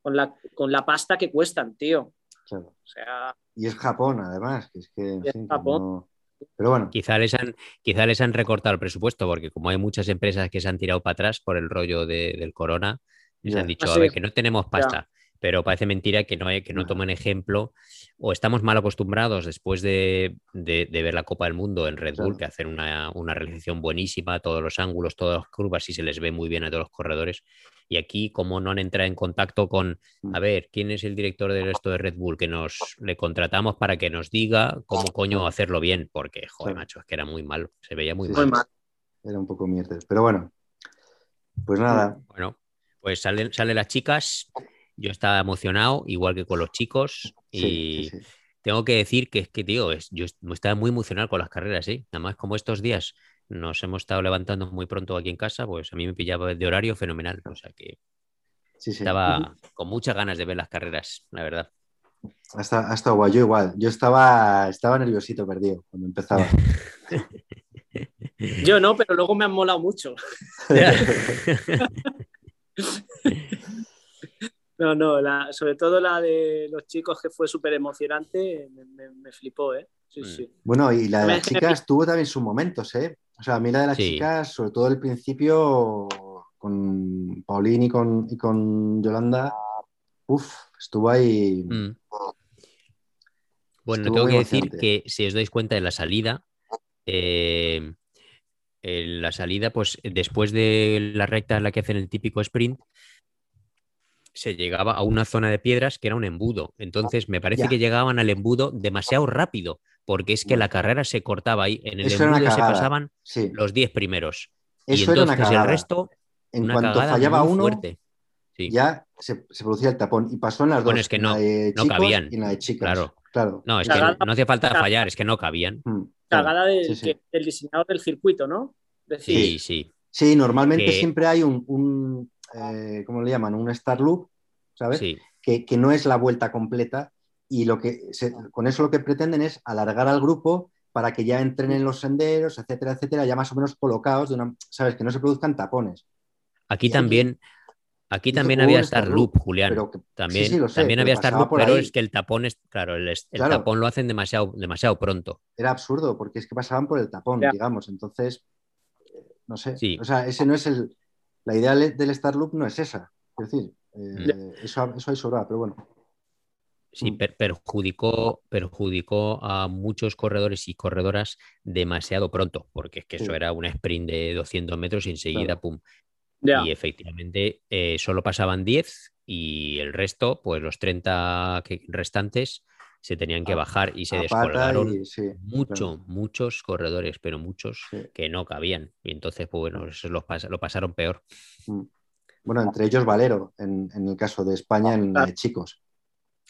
Con, la, con la pasta que cuestan, tío. claro. O sea, Y es Japón, además, que es que, es que Japón. no- Pero bueno, Quizá les, han, quizá les han recortado el presupuesto, porque como hay muchas empresas que se han tirado para atrás por el rollo de- del corona, les han dicho, a ver, que no tenemos pasta. Pero parece mentira que no, hay, que no tomen ejemplo, o estamos mal acostumbrados después de, de- de ver la Copa del Mundo en Red Bull, que hacen una, una realización buenísima, todos los ángulos, todas las curvas, y se les ve muy bien a todos los corredores. Y aquí, como no han entrado en contacto con, Mm. a ver, ¿quién es el director del resto de Red Bull? Que nos le contratamos para que nos diga cómo coño hacerlo bien, porque, joder, macho, es que era muy malo, se veía muy Sí, mal. muy mal. era un poco mierda. Pero bueno, pues nada, Bueno, pues salen, salen las chicas, yo estaba emocionado, igual que con los chicos, y sí, sí, sí. tengo que decir que es que, tío, es- yo est- estaba muy emocionado con las carreras, ¿eh? Nada más como estos días nos hemos estado levantando muy pronto aquí en casa, pues a mí me pillaba de horario fenomenal, o sea que sí, sí. estaba con muchas ganas de ver las carreras, la verdad. Hasta, hasta guay, yo igual. Yo estaba, estaba nerviosito perdido cuando empezaba. *laughs* Yo no, pero luego me han molado mucho. *laughs* No, no, la- sobre todo la de los chicos que fue súper emocionante, me, me- me flipó, ¿eh? Sí, sí. Bueno, y la de las chicas tuvo también sus momentos, ¿eh? O sea, a mí la de las Sí. chicas, sobre todo al principio, con Paulín y con, y con Yolanda, uff, estuvo ahí. Mm. Bueno, Estuvo tengo que decir que si os dais cuenta de la salida, eh, en la salida, pues después de la recta en la que hacen el típico sprint, se llegaba a una zona de piedras que era un embudo. Entonces me parece Ya. que llegaban al embudo demasiado rápido, porque es que Bueno. la carrera se cortaba ahí. En el Eso embudo se cagada. pasaban Sí, los 10 primeros. y eso era una entonces el cagada. resto, En una cuanto cagada fallaba muy uno, fuerte. Sí. ya se, se producía el tapón. Y pasó en las Bueno, dos, es que no, la de no chicos cabían. y en la de chicas. Claro. Claro. No, es que Cagada. no hacía falta fallar, es que no cabían. Mm, claro. Cagada del, Sí, que- del diseñador del circuito, ¿no? Decir, Sí, sí. Sí, normalmente Que- siempre hay un, un, eh, ¿cómo le llaman? Un Star Loop, ¿sabes? Sí, Que, que no es la vuelta completa y lo que se- con eso lo que pretenden es alargar al grupo para que ya entren en los senderos, etcétera, etcétera, ya más o menos colocados, de una, ¿sabes? Que no se produzcan tapones. Aquí Y también, aquí también había Star Loop, Loop, Julián. Pero que- También, sí, sí, lo sé, también había Star Loop, por pero ahí. es que el tapón es, claro, el, es- el Claro. tapón lo hacen demasiado, demasiado pronto. era absurdo porque es que pasaban por el tapón, Ya. digamos. Entonces, eh, no sé. Sí. O sea, ese no es el. La idea del Star Loop no es esa. Es decir, eh, eso, eso hay sobrado, pero bueno. Sí, Mm. per- perjudicó, perjudicó a muchos corredores y corredoras demasiado pronto, porque es que eso Sí. era un sprint de 200 metros y enseguida, Claro. pum. Y efectivamente eh, solo pasaban 10 y el resto, pues los 30 que- restantes, se tenían que bajar y se descolgaron y- sí, mucho, muchos corredores, pero muchos Sí. que no cabían. Y entonces, pues bueno, eso los pas- lo pasaron peor. Mm. Bueno, entre ellos Valero, en, en el caso de España, en la de chicos.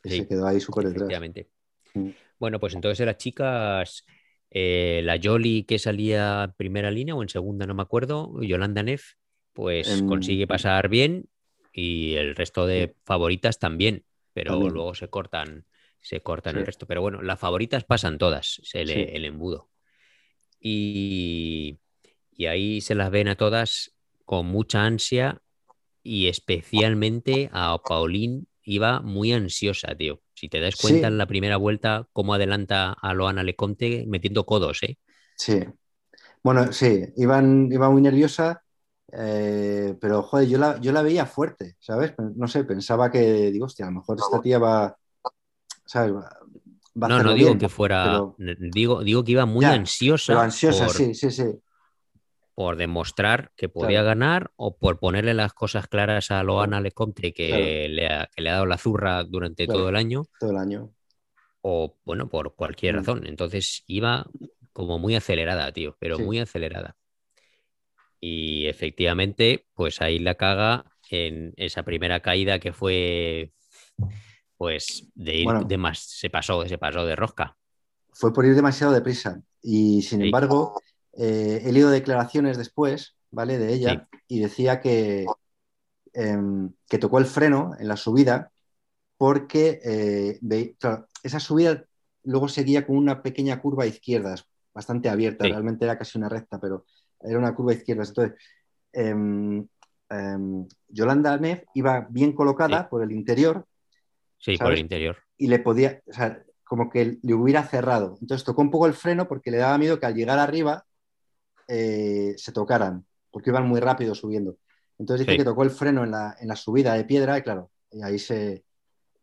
Que Sí, se quedó ahí súper detrás. Efectivamente. Mm. Bueno, pues entonces las chicas, eh, la Yoli que salía en primera línea o en segunda, no me acuerdo, Yolanda Neff, pues En- consigue pasar bien y el resto de favoritas también, pero También. luego se cortan, se cortan el resto. Pero bueno, las favoritas pasan todas, el, Sí. el embudo. Y, y ahí se las ven a todas con mucha ansia y especialmente a Pauline iba muy ansiosa, tío. Si te das cuenta Sí. en la primera vuelta cómo adelanta a Loana Leconte metiendo codos, ¿eh? Sí. Bueno, sí, iban, iba muy nerviosa, eh, pero joder, yo la, yo la veía fuerte, ¿sabes? No sé, pensaba que, digo, hostia, a lo mejor esta tía va, ¿sabes? Va, va No, no digo bien, que fuera, pero- digo, digo que iba muy Ya, ansiosa, pero ansiosa, por, sí, sí, sí. Por demostrar que podía Claro. ganar o por ponerle las cosas claras a Loana Leconte que, Claro. le ha, que le ha dado la zurra durante Claro. todo el año todo el año. o, bueno, por cualquier Mm. razón. Entonces iba como muy acelerada, tío, pero Sí. muy acelerada. Y efectivamente, pues ahí la caga en esa primera caída que fue, pues, de ir Bueno. de más, se pasó, se pasó de rosca. Fue por ir demasiado deprisa. Y sin Sí. embargo, eh, he leído declaraciones después, ¿vale? De ella, y decía que, em, que tocó el freno en la subida porque eh, claro, esa subida luego seguía con una pequeña curva a izquierdas, bastante abierta, Sí. realmente era casi una recta, pero era una curva a izquierdas. Entonces, em, em, Yolanda Neff iba bien colocada Sí. por el interior Sí, por el interior. y le podía, o sea, como que le hubiera cerrado. Entonces tocó un poco el freno porque le daba miedo que al llegar arriba eh, se tocaran, porque iban muy rápido subiendo. Entonces dice Sí. que tocó el freno en la, en la subida de piedra y claro, y ahí se,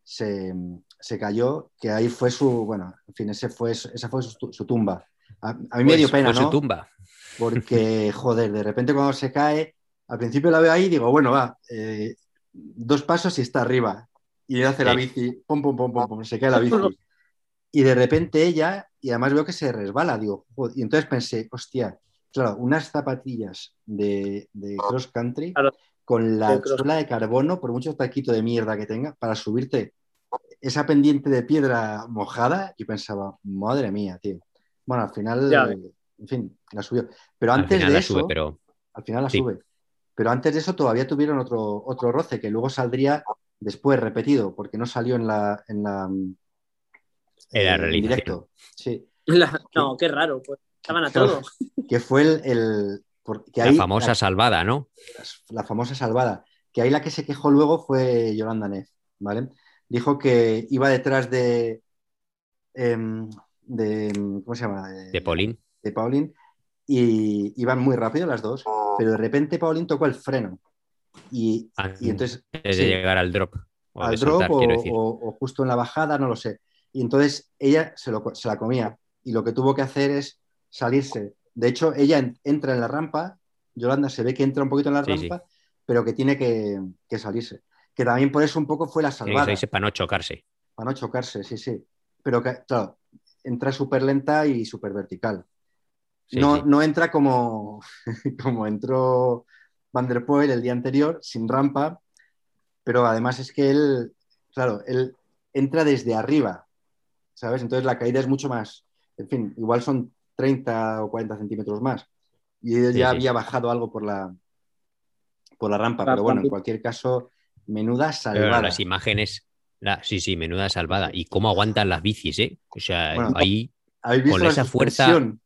se, se cayó, que ahí fue su, bueno, en fin, ese fue, esa fue su, su tumba. A, a mí me dio Pues pena, fue su ¿no? tumba. Porque, *laughs* joder, de repente cuando se cae, al principio la veo ahí y digo, bueno, va, eh, dos pasos y está arriba. Y hace la Sí. bici, pum, pum, pum, pum, pum, se cae la *laughs* bici. Y de repente ella, y además veo que se resbala, digo, joder, y entonces pensé, hostia, claro, unas zapatillas de, de cross country Claro. con la suela de carbono, por mucho taquito de mierda que tenga, para subirte esa pendiente de piedra mojada, y pensaba, madre mía, tío. Bueno, al final, Ya. en fin, la subió. Pero antes de eso, sube, pero al final la Sí. sube. Pero antes de eso todavía tuvieron otro, otro roce que luego saldría después repetido, porque no salió en la, en la En la en realización. directo. Sí, *laughs* La- no, qué raro, pues estaban a Claro. todo. que fue el, el- porque la famosa la, salvada, ¿no? la famosa salvada, que ahí la que se quejó luego fue Yolanda Neff, ¿vale? Dijo que iba detrás de, em, de ¿cómo se llama? De Pauline. de Pauline y iban muy rápido las dos, pero de repente Pauline tocó el freno y, y entonces Antes de sí, llegar al drop. O al de drop saltar, o, quiero decir. o- o justo en la bajada, no lo sé. Y entonces ella se, lo- se la comía y lo que tuvo que hacer es salirse. De hecho, ella en- entra en la rampa, Yolanda se ve que entra un poquito en la Sí, sí. rampa, pero que tiene que, que salirse. Que también por eso un poco fue la Tiene que salvada, para no chocarse. para no chocarse, sí, sí. Pero que, claro, entra súper lenta y súper vertical. Sí, no, no entra como, *laughs* como entró Van der Poel el día anterior, sin rampa, pero además es que él, claro, él entra desde arriba, ¿sabes? Entonces la caída es mucho más, en fin, igual son 30 o 40 centímetros más. Y él Sí, ya sí. había bajado algo por la, por la rampa, La pero bueno, en cualquier caso, menuda Pero salvada. las imágenes, la- sí, sí, menuda salvada. Y cómo aguantan las bicis, ¿eh? O sea, Bueno, ahí ¿Habéis visto con la esa fuerza- suspensión?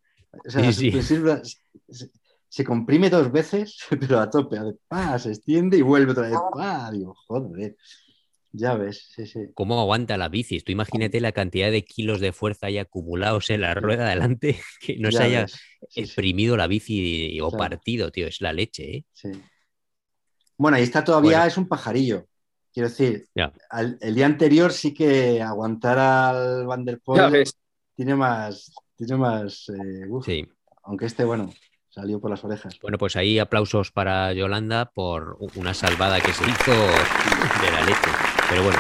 O sea, la Sí, sí. suspensión se, se comprime dos veces, *laughs* pero a tope. a ver, ¡pa! Se extiende y vuelve otra vez. ¡pa! Digo, joder. Ya ves, sí, sí. cómo aguanta las bicis. Tú imagínate la cantidad de kilos de fuerza ahí acumulados en la rueda delante *laughs* que no Ya se haya ves, sí, sí, exprimido la bici o Claro. partido, tío. Es la leche, ¿eh? sí. Bueno, ahí está todavía, Bueno. es un pajarillo. Quiero decir, al- el día anterior sí que aguantar al Van der Ya Poel ves. tiene más, tiene más, eh, uf, Sí. aunque este, bueno, salió por las orejas. Bueno, pues ahí aplausos para Yolanda por una salvada que se hizo de la leche. Pero bueno,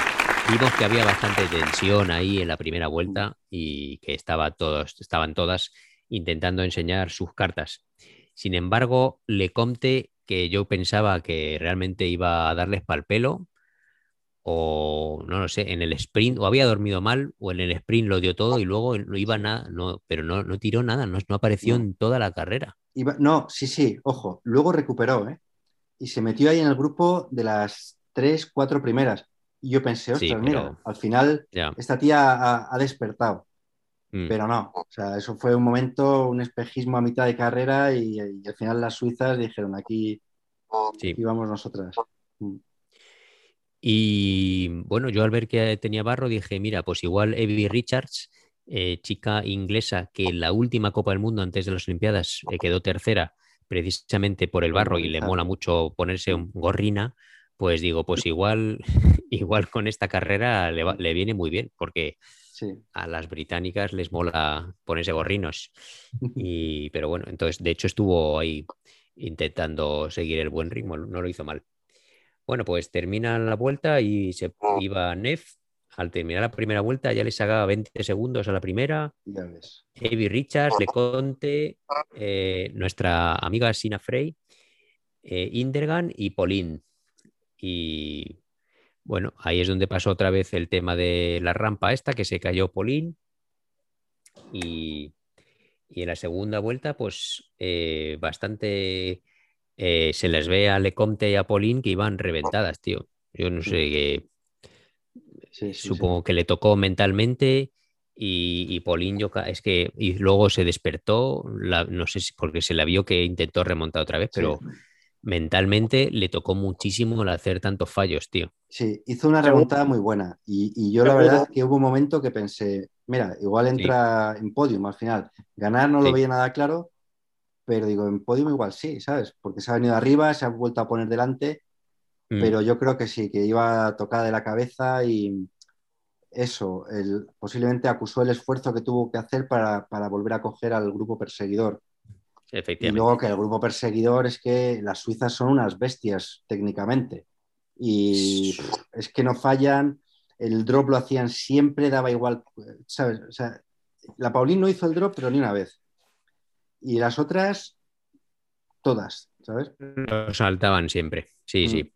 vimos que había bastante tensión ahí en la primera vuelta y que estaba todos, estaban todas intentando enseñar sus cartas. Sin embargo, Lecomte, que yo pensaba que realmente iba a darles pal pelo, o no lo sé, en el sprint, o había dormido mal, o en el sprint lo dio todo y luego no iba nada, no, pero no, no tiró nada, no, no apareció en toda la carrera. no, sí, sí, ojo, luego recuperó, ¿eh? Y se metió ahí en el grupo de las tres, cuatro primeras. Y yo pensé, ostras, mira, al final esta tía ha, despertado. Mm. Pero no, o sea, eso fue un momento, un espejismo a mitad de carrera y, al final las suizas dijeron, aquí, aquí vamos nosotras. Mm. Y bueno, yo al ver que tenía barro dije, mira, pues igual Evie Richards, eh, chica inglesa que en la última Copa del Mundo antes de las Olimpiadas eh, quedó tercera precisamente por el barro y le mola mucho ponerse un gorrina, pues digo, pues igual, *laughs* igual con esta carrera le, viene muy bien, porque a las británicas les mola ponerse gorrinos. *laughs* Y, pero bueno, entonces, de hecho, estuvo ahí intentando seguir el buen ritmo, no lo hizo mal. Bueno, pues termina la vuelta y se iba Neff. Al terminar la primera vuelta ya le sacaba 20 segundos a la primera. Ya ves. Richards, Leconte, eh, nuestra amiga Sina Frey, eh, Indergan y Pauline. Y bueno, ahí es donde pasó otra vez el tema de la rampa esta, que se cayó Pauline. Y, en la segunda vuelta, pues eh, bastante eh, se les ve a Lecomte y a Pauline que iban reventadas, tío. Yo no sé qué. Supongo que le tocó mentalmente y, y Pauline yo, es que y luego se despertó, no sé si porque se la vio que intentó remontar otra vez, pero mentalmente le tocó muchísimo el hacer tantos fallos, tío. Sí, hizo una remontada muy buena y, yo la verdad que hubo un momento que pensé, mira, igual entra en podium al final. Ganar no lo veía nada claro, pero digo, en podium igual sí, ¿sabes? Porque se ha venido arriba, se ha vuelto a poner delante, mm. pero yo creo que sí, que iba tocada de la cabeza y eso, posiblemente acusó el esfuerzo que tuvo que hacer para, volver a coger al grupo perseguidor. Efectivamente. Y luego que el grupo perseguidor es que las suizas son unas bestias técnicamente. Y es que no fallan, el drop lo hacían siempre, daba igual, ¿sabes? O sea, la Paulín no hizo el drop, pero ni una vez y las otras, todas, ¿sabes? Lo saltaban siempre, sí, sí.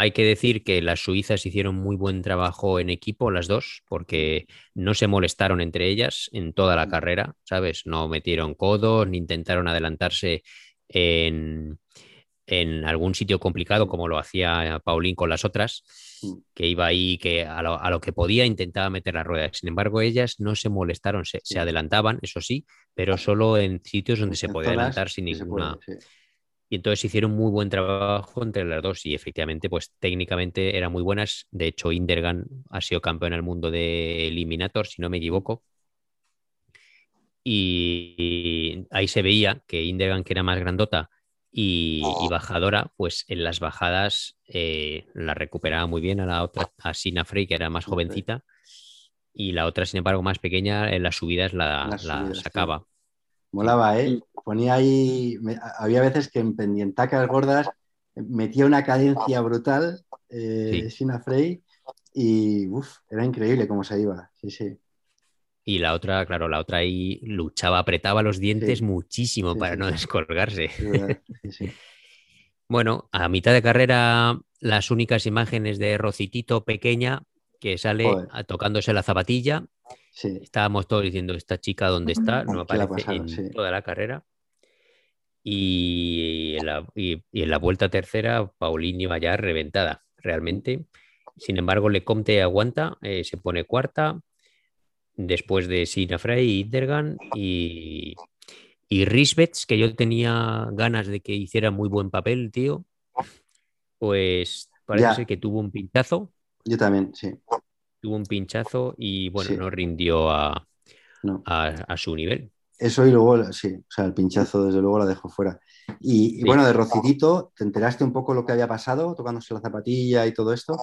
Hay que decir que las suizas hicieron muy buen trabajo en equipo, las dos, porque no se molestaron entre ellas en toda la carrera, ¿sabes? No metieron codos ni intentaron adelantarse en, en algún sitio complicado como lo hacía Paulín con las otras, mm. que iba ahí que a lo, que podía intentaba meter la rueda. Sin embargo, ellas no se molestaron, se, adelantaban, eso sí, pero solo en sitios donde se podía adelantar sin ninguna... Y entonces hicieron muy buen trabajo entre las dos y efectivamente, pues técnicamente eran muy buenas. De hecho, Indergan ha sido campeón del mundo de Eliminator, si no me equivoco. Y ahí se veía que Indergan, que era más grandota, y, bajadora, pues en las bajadas eh, la recuperaba muy bien a la otra, a Sina Frey, que era más jovencita, y la otra, sin embargo, más pequeña, en las subidas la, sacaba. Molaba, ¿eh? Ponía ahí, había veces que en pendientacas gordas metía una cadencia brutal eh, Sina Frey y era increíble cómo se iba. Sí, sí. Y la otra, claro, la otra ahí luchaba, apretaba los dientes muchísimo para no descolgarse. *laughs* bueno, a mitad de carrera, las únicas imágenes de Rocitito pequeña que sale tocándose la zapatilla. Estábamos todos diciendo, esta chica, ¿dónde está? No aparece en toda la carrera. Y en la, y, en la, vuelta tercera, Paulini iba ya reventada, realmente. Sin embargo, Lecomte aguanta, eh, se pone cuarta, después de Sina Frey y Intergan y, y Risbets, que yo tenía ganas de que hiciera muy buen papel, tío. Pues parece que tuvo un pinchazo. Yo también, sí. Tuvo un pinchazo y bueno, no rindió a, a, su nivel. Eso y luego, sí, o sea, el pinchazo desde luego la dejó fuera. Y, bueno, de Rocidito, ¿te enteraste un poco lo que había pasado tocándose la zapatilla y todo esto?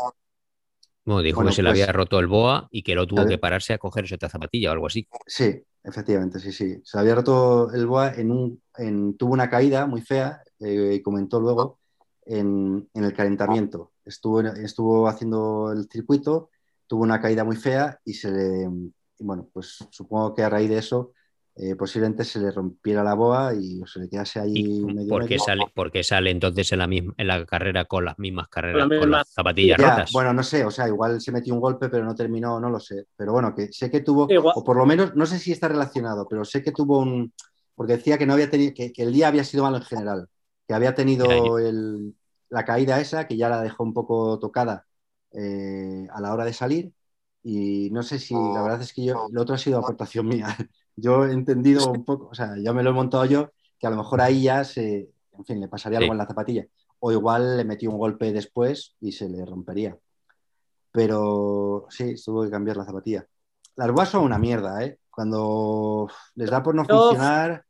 No, dijo que se le había pues roto el boa y que lo tuvo que pararse a cogerse otra zapatilla o algo así. Sí, Efectivamente, sí, sí. Se había roto el BOA en un, en, tuvo una caída muy fea, eh, comentó luego, en, en, el calentamiento. Estuvo, estuvo haciendo el circuito, tuvo una caída muy fea y se le, bueno, pues supongo que a raíz de eso eh, posiblemente se le rompiera la boa y se le quedase ahí medio ¿por qué sale, porque sale entonces en la, misma, en la carrera con las mismas carreras, con, las zapatillas ya, rotas? Bueno, no sé, o sea, igual se metió un golpe, pero no terminó, no lo sé. Pero bueno, que sé que tuvo, o por lo menos, no sé si está relacionado, pero sé que tuvo un, porque decía que no había tenido, que, que el día había sido malo en general, que había tenido el, la caída esa, que ya la dejó un poco tocada eh, a la hora de salir. Y no sé si la verdad es que yo, lo otro ha sido aportación mía. *laughs* Yo he entendido un poco, o sea, ya me lo he montado yo, que a lo mejor ahí ya se, en fin, le pasaría algo en la zapatilla. O igual le metí un golpe después y se le rompería. Pero sí, tuvo que cambiar la zapatilla. Las boas son una mierda, ¿eh? Cuando les da por no funcionar.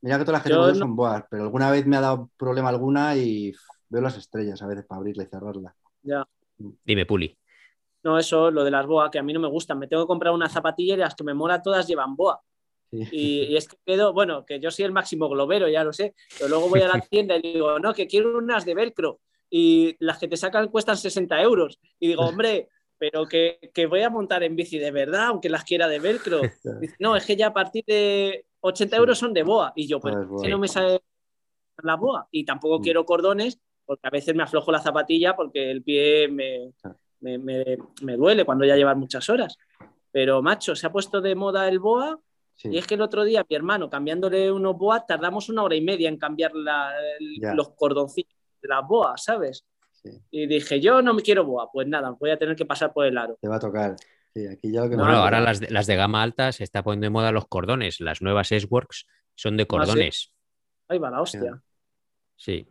Mira que todas las que no... son boas, pero alguna vez me ha dado problema alguna y veo las estrellas a veces para abrirla y cerrarla. Ya. Dime, Puli. No, eso, lo de las boas, que a mí no me gustan. Me tengo que comprar una zapatilla y las que me mola todas llevan boa. Sí. Y, y, es que quedo, bueno, que yo soy el máximo globero, ya lo sé, pero luego voy a la *laughs* tienda y digo, no, que quiero unas de velcro y las que te sacan cuestan 60 euros. Y digo, hombre, pero que, que voy a montar en bici de verdad, aunque las quiera de velcro. *laughs* Dice, no, es que ya a partir de 80 euros son de boa. Y yo, pues, que no me sale la boa. Y tampoco mm. quiero cordones, porque a veces me aflojo la zapatilla porque el pie me, me, me, me, duele cuando ya llevan muchas horas. Pero, macho, se ha puesto de moda el boa. Sí. Y es que el otro día, mi hermano, cambiándole unos boas, tardamos una hora y media en cambiar la, el, los cordoncillos de las boas, ¿sabes? Sí. Y dije, yo no me quiero boa. Pues nada, voy a tener que pasar por el aro. Te va a tocar. Sí, aquí ya lo que bueno, ahora las de, las de, gama alta se está poniendo de moda los cordones. Las nuevas S-Works son de cordones. ¿Ah, sí? Ahí va la hostia. Sí.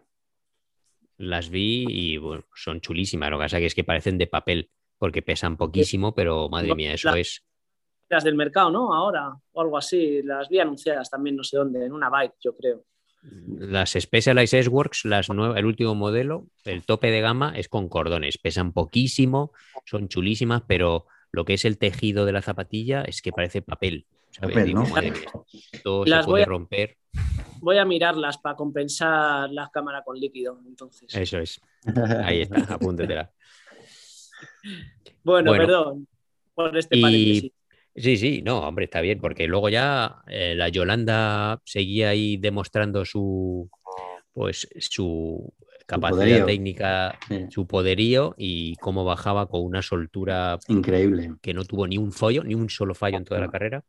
Las vi y bueno, son chulísimas. Lo que pasa es que parecen de papel porque pesan poquísimo, pero madre mía, eso las, es. Las del mercado, ¿no? Ahora o algo así. Las vi anunciadas también, no sé dónde, en una bike, yo creo. Las Specialized S-Works, las nuevas, el último modelo, el tope de gama es con cordones. Pesan poquísimo, son chulísimas, pero lo que es el tejido de la zapatilla es que parece papel. ¿sabes? Papel, Digo, ¿no? madre mía, todo Las se puede voy a- romper. Voy a mirarlas para compensar la cámara con líquido. Entonces. Eso es. Ahí está, *laughs* apúntetela. Bueno, Bueno. perdón por este Y- paréntesis. Sí, sí, no, hombre, está bien, porque luego ya eh, la Yolanda seguía ahí demostrando su, pues, su capacidad poderío. técnica, Sí. su poderío y cómo bajaba con una soltura Increíble. que no tuvo ni un fallo, ni un solo fallo en toda la carrera,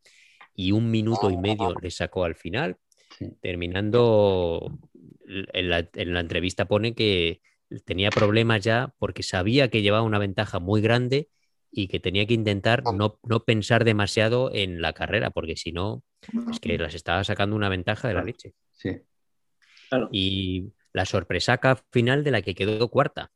y un minuto y medio le sacó al final, Sí. terminando en la, en la entrevista pone que tenía problemas ya porque sabía que llevaba una ventaja muy grande y que tenía que intentar no, no pensar demasiado en la carrera, porque si no, es que las estaba sacando una ventaja de la leche. Sí. Claro. Y la sorpresaca final de la que quedó cuarta,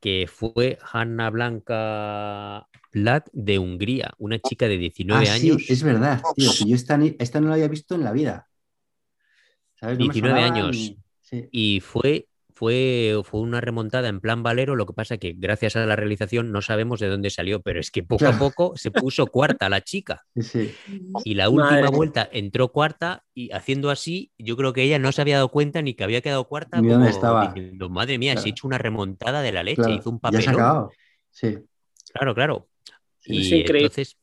que fue Hanna Blanca Plat de Hungría, una chica de 19 Ah, sí, años. es verdad, tío, que yo esta, ni- esta no la había visto en la vida. ¿Sabes? No me 19 sonaba años. ni- Sí. y fue, fue, fue una remontada en plan valero, lo que pasa que gracias a la realización no sabemos de dónde salió, pero es que poco a poco se puso cuarta la chica Sí, y la última vuelta entró cuarta y haciendo así, yo creo que ella no se había dado cuenta ni que había quedado cuarta. Ni dónde como estaba. diciendo, Madre mía, se Claro. ha hecho una remontada de la leche, Claro, hizo un Ya se ha papelón. acabado. Sí. Claro, claro. Y es increíble. entonces,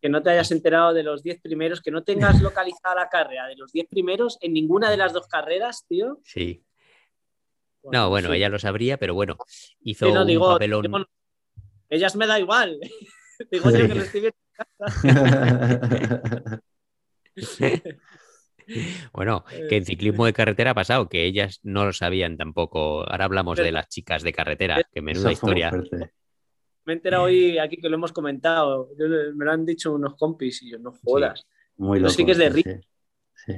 Que no te hayas enterado de los 10 primeros, que no tengas localizada la carrera de los 10 primeros en ninguna de las dos carreras, tío. sí. No, bueno, sí. ella lo sabría, pero bueno, hizo Sí, no, un digo, papelón. digo, ellas me da igual. *laughs* digo yo que lo estoy viendo. *laughs* Bueno, *laughs* que en ciclismo de carretera ha pasado, que ellas no lo sabían tampoco. Ahora hablamos de las chicas de carretera, que menuda historia. fuerte. Me he enterado hoy aquí que lo hemos comentado. Yo- me lo han dicho unos compis y yo, no jodas. Muy Pero loco. sí que es de sí, sí.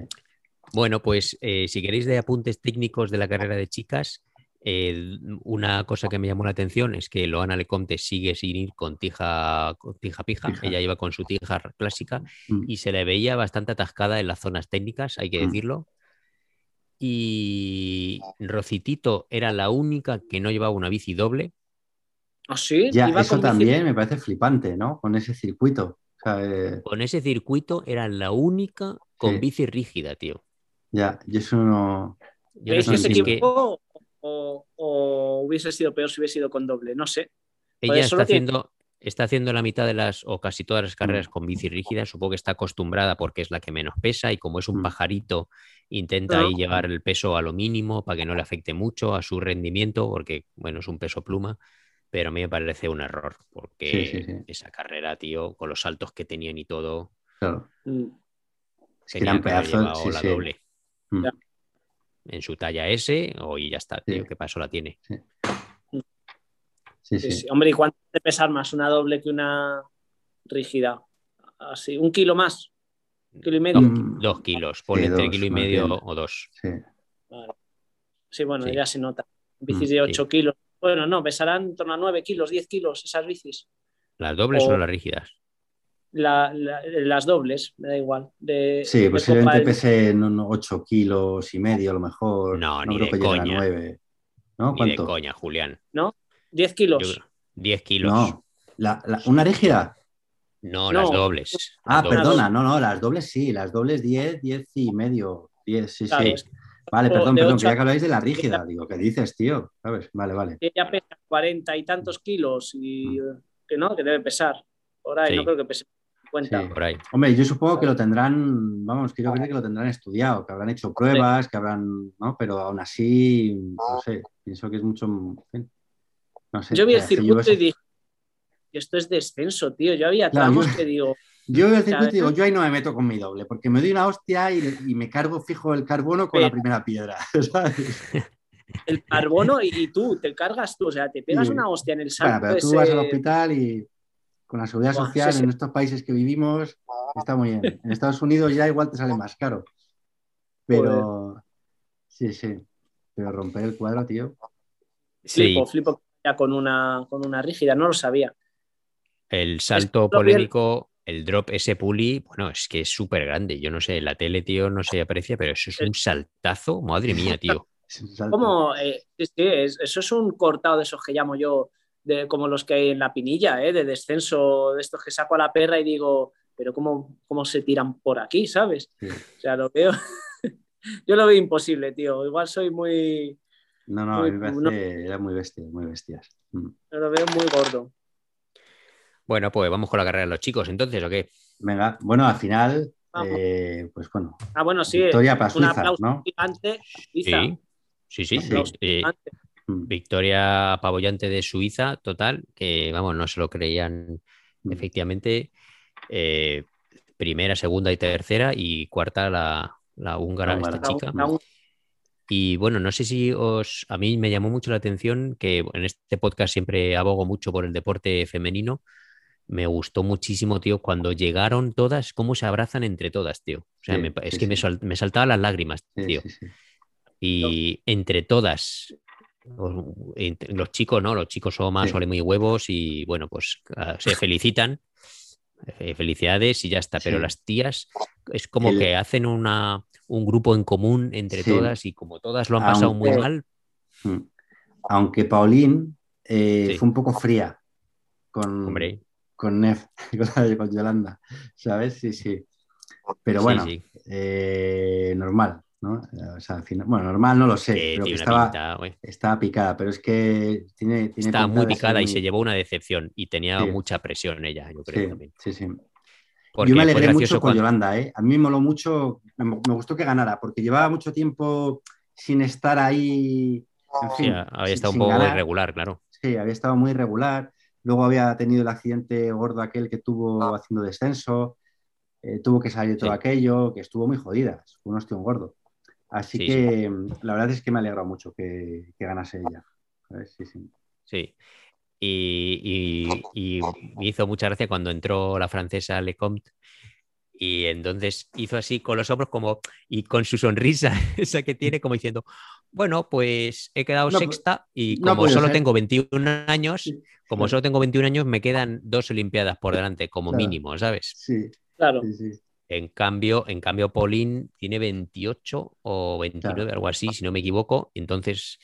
Bueno, pues eh, si queréis de apuntes técnicos de la carrera de chicas, eh, una cosa que me llamó la atención es que Loana Lecomte sigue sin ir con tija, con tija pija. Pija. Ella iba con su tija clásica Mm. y se le veía bastante atascada en las zonas técnicas, hay que Mm. decirlo. Y Rocitito era la única que no llevaba una bici doble. ¿Ah, sí? Ya, Iba eso también me parece flipante, ¿no? Con ese circuito. O sea, eh, Con ese circuito era la única con Sí. bici rígida, tío. ya, y eso no. Yo no ¿Creéis sé que se que o, o hubiese sido peor si hubiese ido con doble? No sé. ella está tiene- haciendo, está haciendo la mitad de las, o casi todas Mm. las carreras con bici rígida. Supongo que está acostumbrada porque es la que menos pesa y como es un Mm. pajarito, intenta ahí llevar el peso a lo mínimo para que no le afecte mucho a su rendimiento, porque, bueno, es un peso pluma. Pero a mí me parece un error, porque Sí, sí, sí. esa carrera, tío, con los saltos que tenían y todo, Claro. Mm. Es que tenían eran que haber llevado la sí. doble. Mm. Ya. En su talla S, o y ya está, tío, Sí. qué paso la tiene. Sí, Sí, sí. sí. Hombre, ¿y cuánto de pesar más una doble que una rígida? Así, un kilo más, un kilo y medio. Dos, Mm. dos kilos, ponle Sí, entre dos, kilo y medio bien. o dos. sí. Vale. Sí, bueno, Sí. ya se nota. Bicis Mm, de 8 kilos. Bueno, no, pesarán en torno a 9 kilos, 10 kilos esas bicis. ¿Las dobles O- o las rígidas? La- la- las dobles, me da igual. De, Sí, de posiblemente Copa- pese 8 kilos y medio a lo mejor. No, ni creo de que coña. 9. ¿No? Ni de coña, Julián. 10 Yo kilos. creo- 10 kilos. No. La- la- ¿Una rígida? No, No. las dobles. Ah, Las dobles. perdona, no, no, las dobles sí, las dobles 10, 10 y medio. 10, sí, Claro, sí. es Vale, perdón, perdón, ocho que ya a- que habláis de la rígida. Digo, ¿qué dices, tío? ¿Sabes? Vale, vale. que ella pesa 40 y tantos kilos y que no, que debe pesar. Por ahí, Sí. no creo que pese 50. Sí. Por ahí. Hombre, yo supongo que lo tendrán, vamos, quiero creer que lo tendrán estudiado, que habrán hecho pruebas, que habrán, ¿no? Pero aún así, no sé, pienso que es mucho, no sé. Yo vi el circuito y dije, esto es descenso, tío. Yo había Claro, tramos yo- que digo, Yo digo, yo ahí no me meto con mi doble, porque me doy una hostia y, y me cargo fijo el carbono con la primera piedra, *laughs* ¿sabes? *laughs* el carbono y, y tú, te cargas tú, o sea, te pegas Sí. una hostia en el salto. Bueno, pero tú ese- vas al hospital y con la seguridad Buah, social sí, sí. en estos países que vivimos está muy bien. En Estados Unidos ya igual te sale más caro. Pero sí, sí. Pero romper el cuadro, tío. Sí, Flipo, flipo ya con una, con una rígida, no lo sabía. el salto polémico, el drop ese puli, bueno, es que es súper grande. Yo no sé, la tele, tío, no se aprecia, pero eso es un saltazo. Madre mía, *laughs* tío. Como, eh, sí, es- eso es un cortado de esos que llamo yo, de, como los que hay en la pinilla, eh, de descenso, de estos que saco a la perra y digo, pero ¿cómo, cómo se tiran por aquí, sabes? Sí. O sea, lo veo, *laughs* yo lo veo imposible, tío. Igual soy muy, No, no, a muy- mí me no- era muy bestia, muy bestias. Mm. lo veo muy gordo. Bueno, pues vamos con la carrera de los chicos, entonces, ¿o qué? Venga, bueno, al final, eh, pues bueno, Ah, bueno, sí, victoria para un Suiza, aplauso ¿no? gigante. Suiza. Sí, sí, sí. Eh. Mm, victoria apabullante de Suiza, total, que vamos, no se lo creían mm. efectivamente. eh, primera, segunda y tercera, y cuarta la, la húngara, húngara. esta chica. La- la- Y bueno, no sé si os. A mí me llamó mucho la atención que en este podcast siempre abogo mucho por el deporte femenino. Me gustó muchísimo, tío, cuando llegaron todas, cómo se abrazan entre todas, tío. O sea, Sí, me- es sí, que me, sí. sal- me saltaban las lágrimas, tío. Y entre todas, los, entre- los chicos, ¿no? Los chicos son más ole muy huevos y bueno, pues ah, se felicitan. Eh, Felicidades y ya está. Pero las tías es como El- que hacen una, un grupo en común entre todas y como todas lo han pasado muy mal, Mm. Aunque Pauline eh, fue un poco fría con, hombre. Con Nef, *laughs* con, la- con Yolanda, ¿sabes? Sí, sí. Pero bueno, sí, eh, normal, ¿no? O sea, al final, bueno, normal no lo sé, pero que una estaba, pinta, güey. estaba picada, pero es que tiene, tiene Estaba muy picada y muy- se llevó una decepción y tenía Sí. mucha presión ella, yo creo también. sí, sí. Porque Yo me alegré mucho con cuando- Yolanda, ¿eh? A mí me moló mucho, me, me gustó que ganara, porque llevaba mucho tiempo sin estar ahí, en fin, había sin- estado un poco ganar. irregular, claro. Sí, había estado muy irregular. Luego había tenido el accidente gordo aquel que tuvo haciendo descenso. eh, tuvo que salir todo Sí. aquello, que estuvo muy jodida. Fue un ostión gordo. Así Sí, que la verdad es que me alegra mucho que, que ganase ella. sí. Sí. Y, y- y me hizo mucha gracia cuando entró la francesa Lecomte y entonces hizo así con los hombros como y con su sonrisa *laughs* esa que tiene como diciendo, bueno, pues he quedado No, sexta y como solo ser". tengo 21 años, como solo tengo 21 años me quedan dos olimpiadas por delante como Claro. mínimo, ¿sabes? Sí, Claro. sí, sí. En cambio, en cambio, Paulín tiene 28 o 29, Claro. algo así, si no me equivoco. Entonces,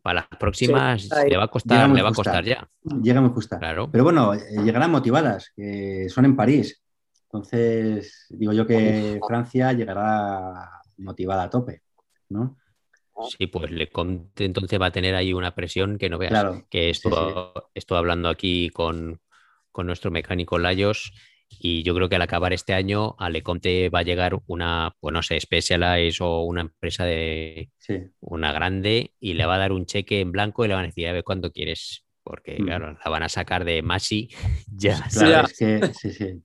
para las próximas le va a costar, le va a costar ya. Llega muy justa. Claro. Pero bueno, eh, llegarán motivadas, que son en París. Entonces, digo yo que Francia llegará motivada a tope, ¿no? Sí, pues le Conte entonces va a tener ahí una presión que no veas. Claro. que sí, estuvo, hablando aquí con, con nuestro mecánico Layos y yo creo que al acabar este año a Leconte va a llegar una, pues no sé, Specialized o una empresa de Sí, una grande y le va a dar un cheque en blanco y le van a decir, a ver cuánto quieres, porque Mm. claro, la van a sacar de Masi *laughs* ya. claro, que sí, sí.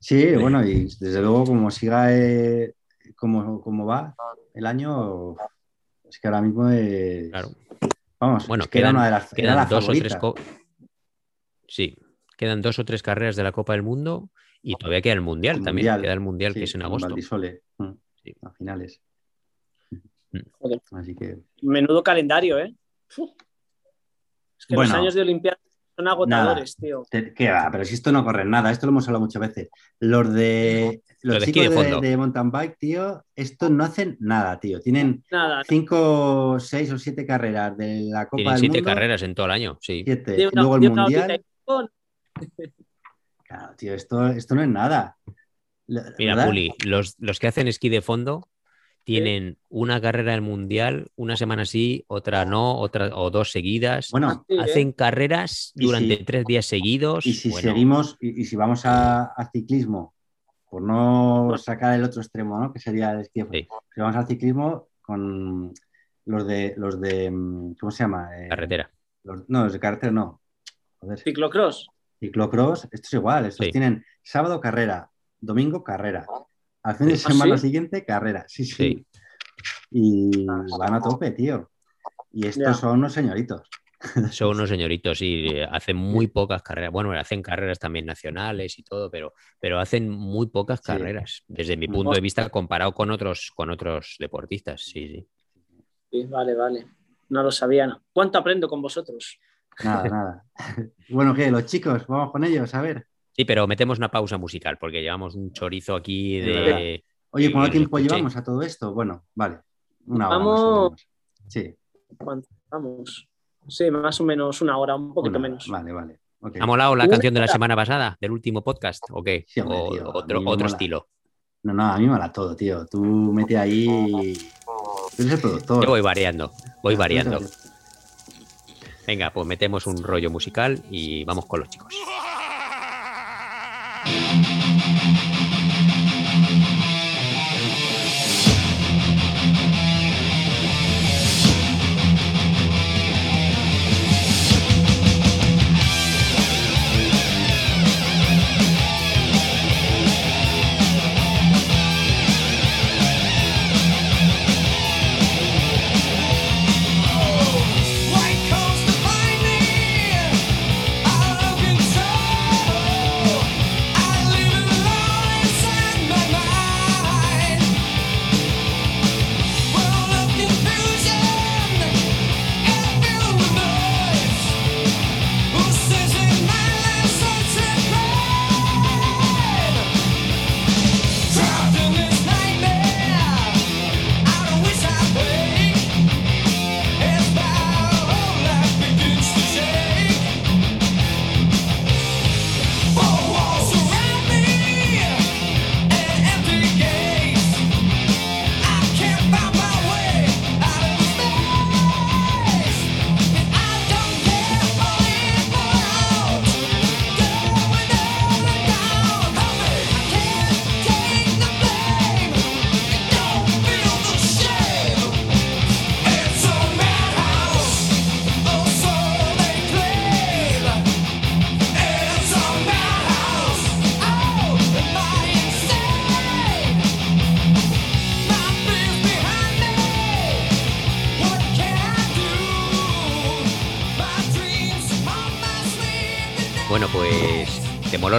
Sí, bueno, y desde luego como siga eh, como, como va el año, es que ahora mismo es... Claro. Vamos, Bueno, es que era quedan- una de las... era Quedan la dos o tres favorita. sí, quedan dos o tres carreras de la Copa del Mundo y todavía queda el Mundial El también, Mundial, queda el Mundial Sí, que es en agosto. Mm, Sí. a finales. Joder. Así que... Menudo calendario, ¿eh? Uf. Es que Bueno. los años de Olimpiada son agotadores, tío. Te- ¿Qué va? Pero si esto no corre nada, esto lo hemos hablado muchas veces. Los de los chicos de de, fondo. de mountain bike, tío, estos no hacen nada, tío. Tienen Nada. cinco, seis o siete carreras de la Copa Tienen del siete Mundo. carreras en todo el año, sí. Siete. Una- Luego el mundial. *laughs* Claro, tío, esto, esto no es nada. La- Mira. Puli, los, los que hacen esquí de fondo tienen una carrera del mundial, una semana sí, otra no, otra o dos seguidas. Bueno, ¿eh? Hacen carreras Y durante si- tres días seguidos. y si Bueno, seguimos, y, y si vamos a, a ciclismo, por no sacar el otro extremo, ¿no? Que sería el esquí. Sí. Si vamos al ciclismo con los de los de mm, ¿cómo se llama? Eh, carretera. los- no, los de carretera no. Joder. Ciclocross. Ciclocross, esto es igual, estos Sí. tienen sábado carrera, domingo carrera, al fin de. ¿Ah, semana sí? siguiente carrera, sí, sí. Sí. Y van a tope, tío. Y estos Ya. son unos señoritos. *laughs* Son unos señoritos y eh, hacen muy pocas carreras. Bueno, hacen carreras también nacionales y todo, pero, pero hacen muy pocas Sí. carreras, desde mi punto de vista, comparado con otros, con otros deportistas. Sí, sí. Sí, vale, vale. No lo sabía. no. ¿Cuánto aprendo con vosotros? Nada, nada. *laughs* Bueno, ¿qué? Los chicos, vamos con ellos, a ver. Sí, pero metemos una pausa musical porque llevamos un chorizo aquí de. Oye, ¿cuánto tiempo llevamos a todo esto? Bueno, vale. Una hora Vamos. Sí, ¿Cuánto? Vamos. Sí, más o menos una hora, un poquito una menos. Vale, vale. ¿Ha molado la Una canción de la semana pasada, del último podcast? ¿O qué? Sí, hombre, o tío, a otro, mí me otro mola. estilo. No, no, a mí me mola todo, tío. Tú mete ahí. Tú eres el productor. Yo voy variando, voy Ah, variando. Venga, pues metemos un rollo musical y vamos con los chicos. Ah! *laughs*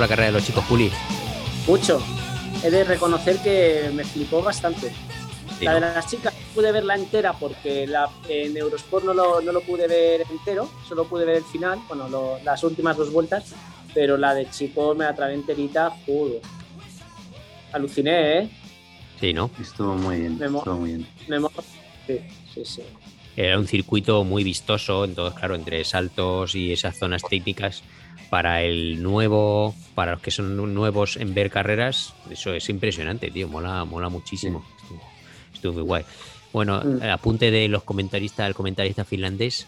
carrera de los chicos, Juli? Mucho. He de reconocer que me flipó bastante. Sí, la de las chicas pude verla entera porque la, en Eurosport no lo, no lo pude ver entero, solo pude ver el final, bueno, lo- las últimas dos vueltas, pero la de chicos me la trabé enterita. Aluciné, ¿eh? Sí, ¿no? Estuvo muy bien. Me Estuvo muy bien. Me Sí, sí, sí. Era un circuito muy vistoso, entonces, claro, entre saltos y esas zonas técnicas, para el nuevo, para los que son nu- nuevos en ver carreras, eso es impresionante, tío, mola, mola muchísimo. Estuvo, estuvo muy guay. Bueno, Mm. eh, apunte de los comentaristas, el comentarista finlandés,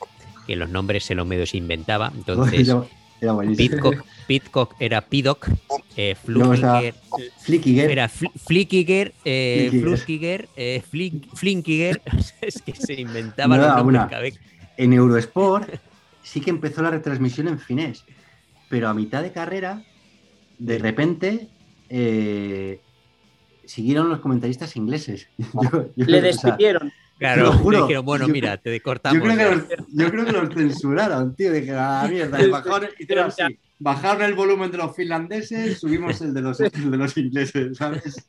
que los nombres se los medio se inventaba, entonces *laughs* Era. Pitcock, Pitcock era Piddock, eh, Flukiger Flickiger. era Fl- Flickiger, eh, Flickiger. Eh, Flink- Flinkiger, *laughs* es que se inventaba No, los nombres. En Eurosport sí que empezó la retransmisión en finés, pero a mitad de carrera, de repente, eh, siguieron los comentaristas ingleses. *laughs* Yo- yo- Le o sea, despidieron. Claro, lo juro. dijeron, bueno, Yo- mira, te yo, cortamos. creo que ya". los, yo creo que los censuraron, tío. Dije, ah, mierda. Bajaron, hicieron así. Bajaron el volumen de los finlandeses, subimos el de los, el de los ingleses, ¿sabes?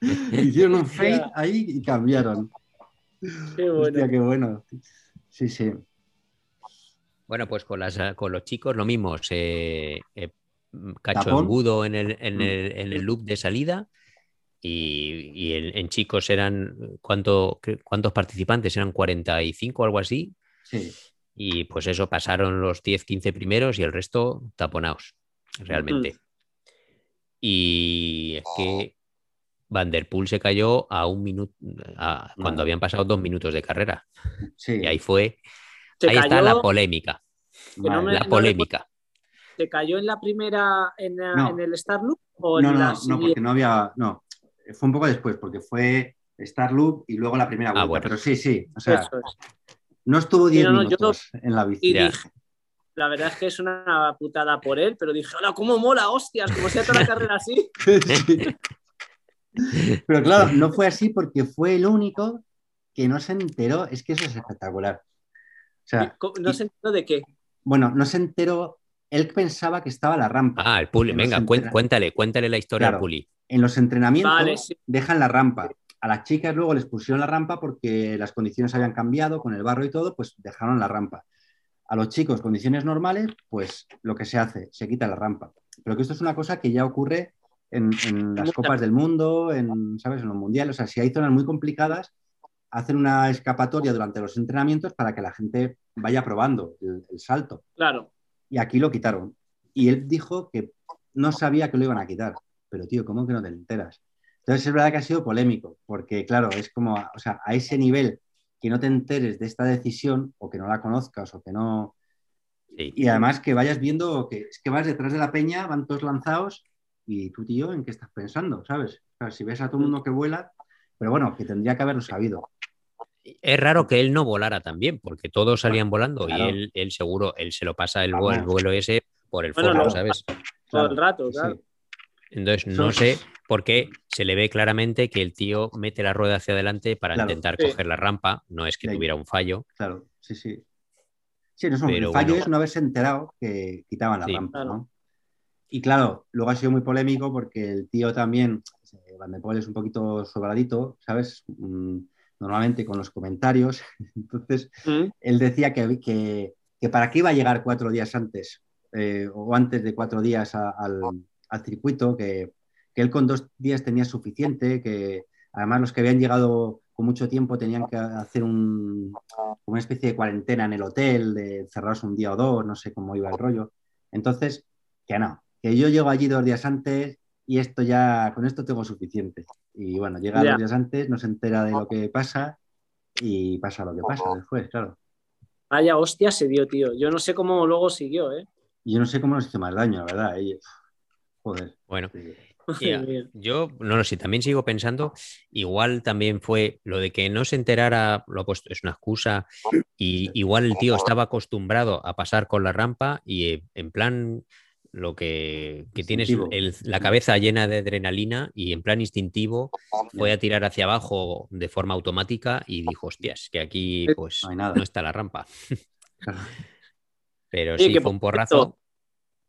*laughs* Hicieron un fade ahí y cambiaron. Qué bueno. Hostia, qué bueno. Sí, sí. Bueno, pues con, las, con los chicos lo mismo, se eh, en el, en, Mm. el, en el loop de salida y, y en, en chicos eran, ¿cuánto, qué- ¿cuántos participantes? Eran 45 o algo así. Sí, Y pues eso, pasaron los 10, 15 primeros y el resto taponados, realmente. Y es que Van der Poel se cayó a un minuto, a- cuando habían pasado dos minutos de carrera. sí. Y ahí fue, Se ahí está cayó- la polémica, no me- la no polémica. ¿Se cayó en la primera, en, la- No. en el Star Loop o No, en no, la no, porque no había. No, fue un poco después, porque fue Star Loop y luego la primera vuelta. Ah, bueno. Pero sí, sí. O sea, es. no estuvo 10 no, no, yo minutos en la bici. Y Ya. dije, la verdad es que es una putada por él, pero dije, hola, cómo mola, hostias, como sea toda la carrera así. *laughs* Sí. Pero claro, no fue así porque fue el único que no se enteró. Es que eso es espectacular. Sea, No y- sé de qué. bueno, no se enteró. Él pensaba que estaba la rampa. Ah, el Puli, venga, se cuéntale, cuéntale la historia al Claro. Puli. En los entrenamientos Vale, sí. dejan la rampa. A las chicas luego les pusieron la rampa porque las condiciones habían cambiado con el barro y todo, pues dejaron la rampa. A los chicos, condiciones normales, pues lo que se hace, se quita la rampa. Pero que esto es una cosa que ya ocurre en, en las copas del mundo, en, ¿sabes? en los mundiales. O sea, si hay zonas muy complicadas, hacen una escapatoria durante los entrenamientos para que la gente vaya probando el- el salto Claro. y aquí lo quitaron. Y él dijo que no sabía que lo iban a quitar. Pero, tío, ¿cómo que no te enteras? Entonces es verdad que ha sido polémico, porque, claro, es como, o sea, a ese nivel que no te enteres de esta decisión o que no la conozcas o que no... Sí. Y además que vayas viendo que es que vas detrás de la peña, van todos lanzados y tú, tío, ¿en qué estás pensando? ¿Sabes? O sea, si ves a todo el mundo que vuela, pero bueno, que tendría que haberlo sabido. Es raro que él no volara también, porque todos salían volando Claro. y él, él seguro, él se lo pasa el, vuelo, el vuelo ese por el Bueno, no. ¿sabes? Todo el rato, claro. sí. Entonces no sé por qué se le ve claramente que el tío mete la rueda hacia adelante para Claro. intentar Sí. coger la rampa, no es que Sí. tuviera un fallo. Claro, sí, sí. Sí, no, Pero el fallo bueno. es no haberse enterado que quitaban la Sí. rampa, Claro. ¿no? Y claro, luego ha sido muy polémico porque el tío también, eh, Van de Poel es un poquito sobradito, ¿sabes? Mm, Normalmente con los comentarios. *laughs* Entonces, Mm. él decía que, que, que para qué iba a llegar cuatro días antes eh, o antes de cuatro días a- al, al circuito, que, que él con dos días tenía suficiente, que además los que habían llegado con mucho tiempo tenían que hacer un, una especie de cuarentena en el hotel, de cerrarse un día o dos, no sé cómo iba el rollo. Entonces, que no, que yo llego allí dos días antes y esto ya, con esto tengo suficiente. Y bueno, llega Ya. dos días antes, no se entera de lo que pasa y pasa lo que pasa después, claro. Vaya hostia se dio, tío. Yo no sé cómo luego siguió, ¿eh? Yo no sé cómo nos hizo más daño, la verdad. y- joder. Bueno, *laughs* yo no lo sé, también sigo pensando, igual también fue lo de que no se enterara, lo ha puesto, es una excusa, y igual el tío estaba acostumbrado a pasar con la rampa y eh, en plan lo que, que tienes el- la cabeza llena de adrenalina y en plan instintivo fue a tirar hacia abajo de forma automática y dijo, hostias, que aquí pues No hay nada. no está la rampa. *laughs* *laughs* Pero sí, que fue un por porrazo.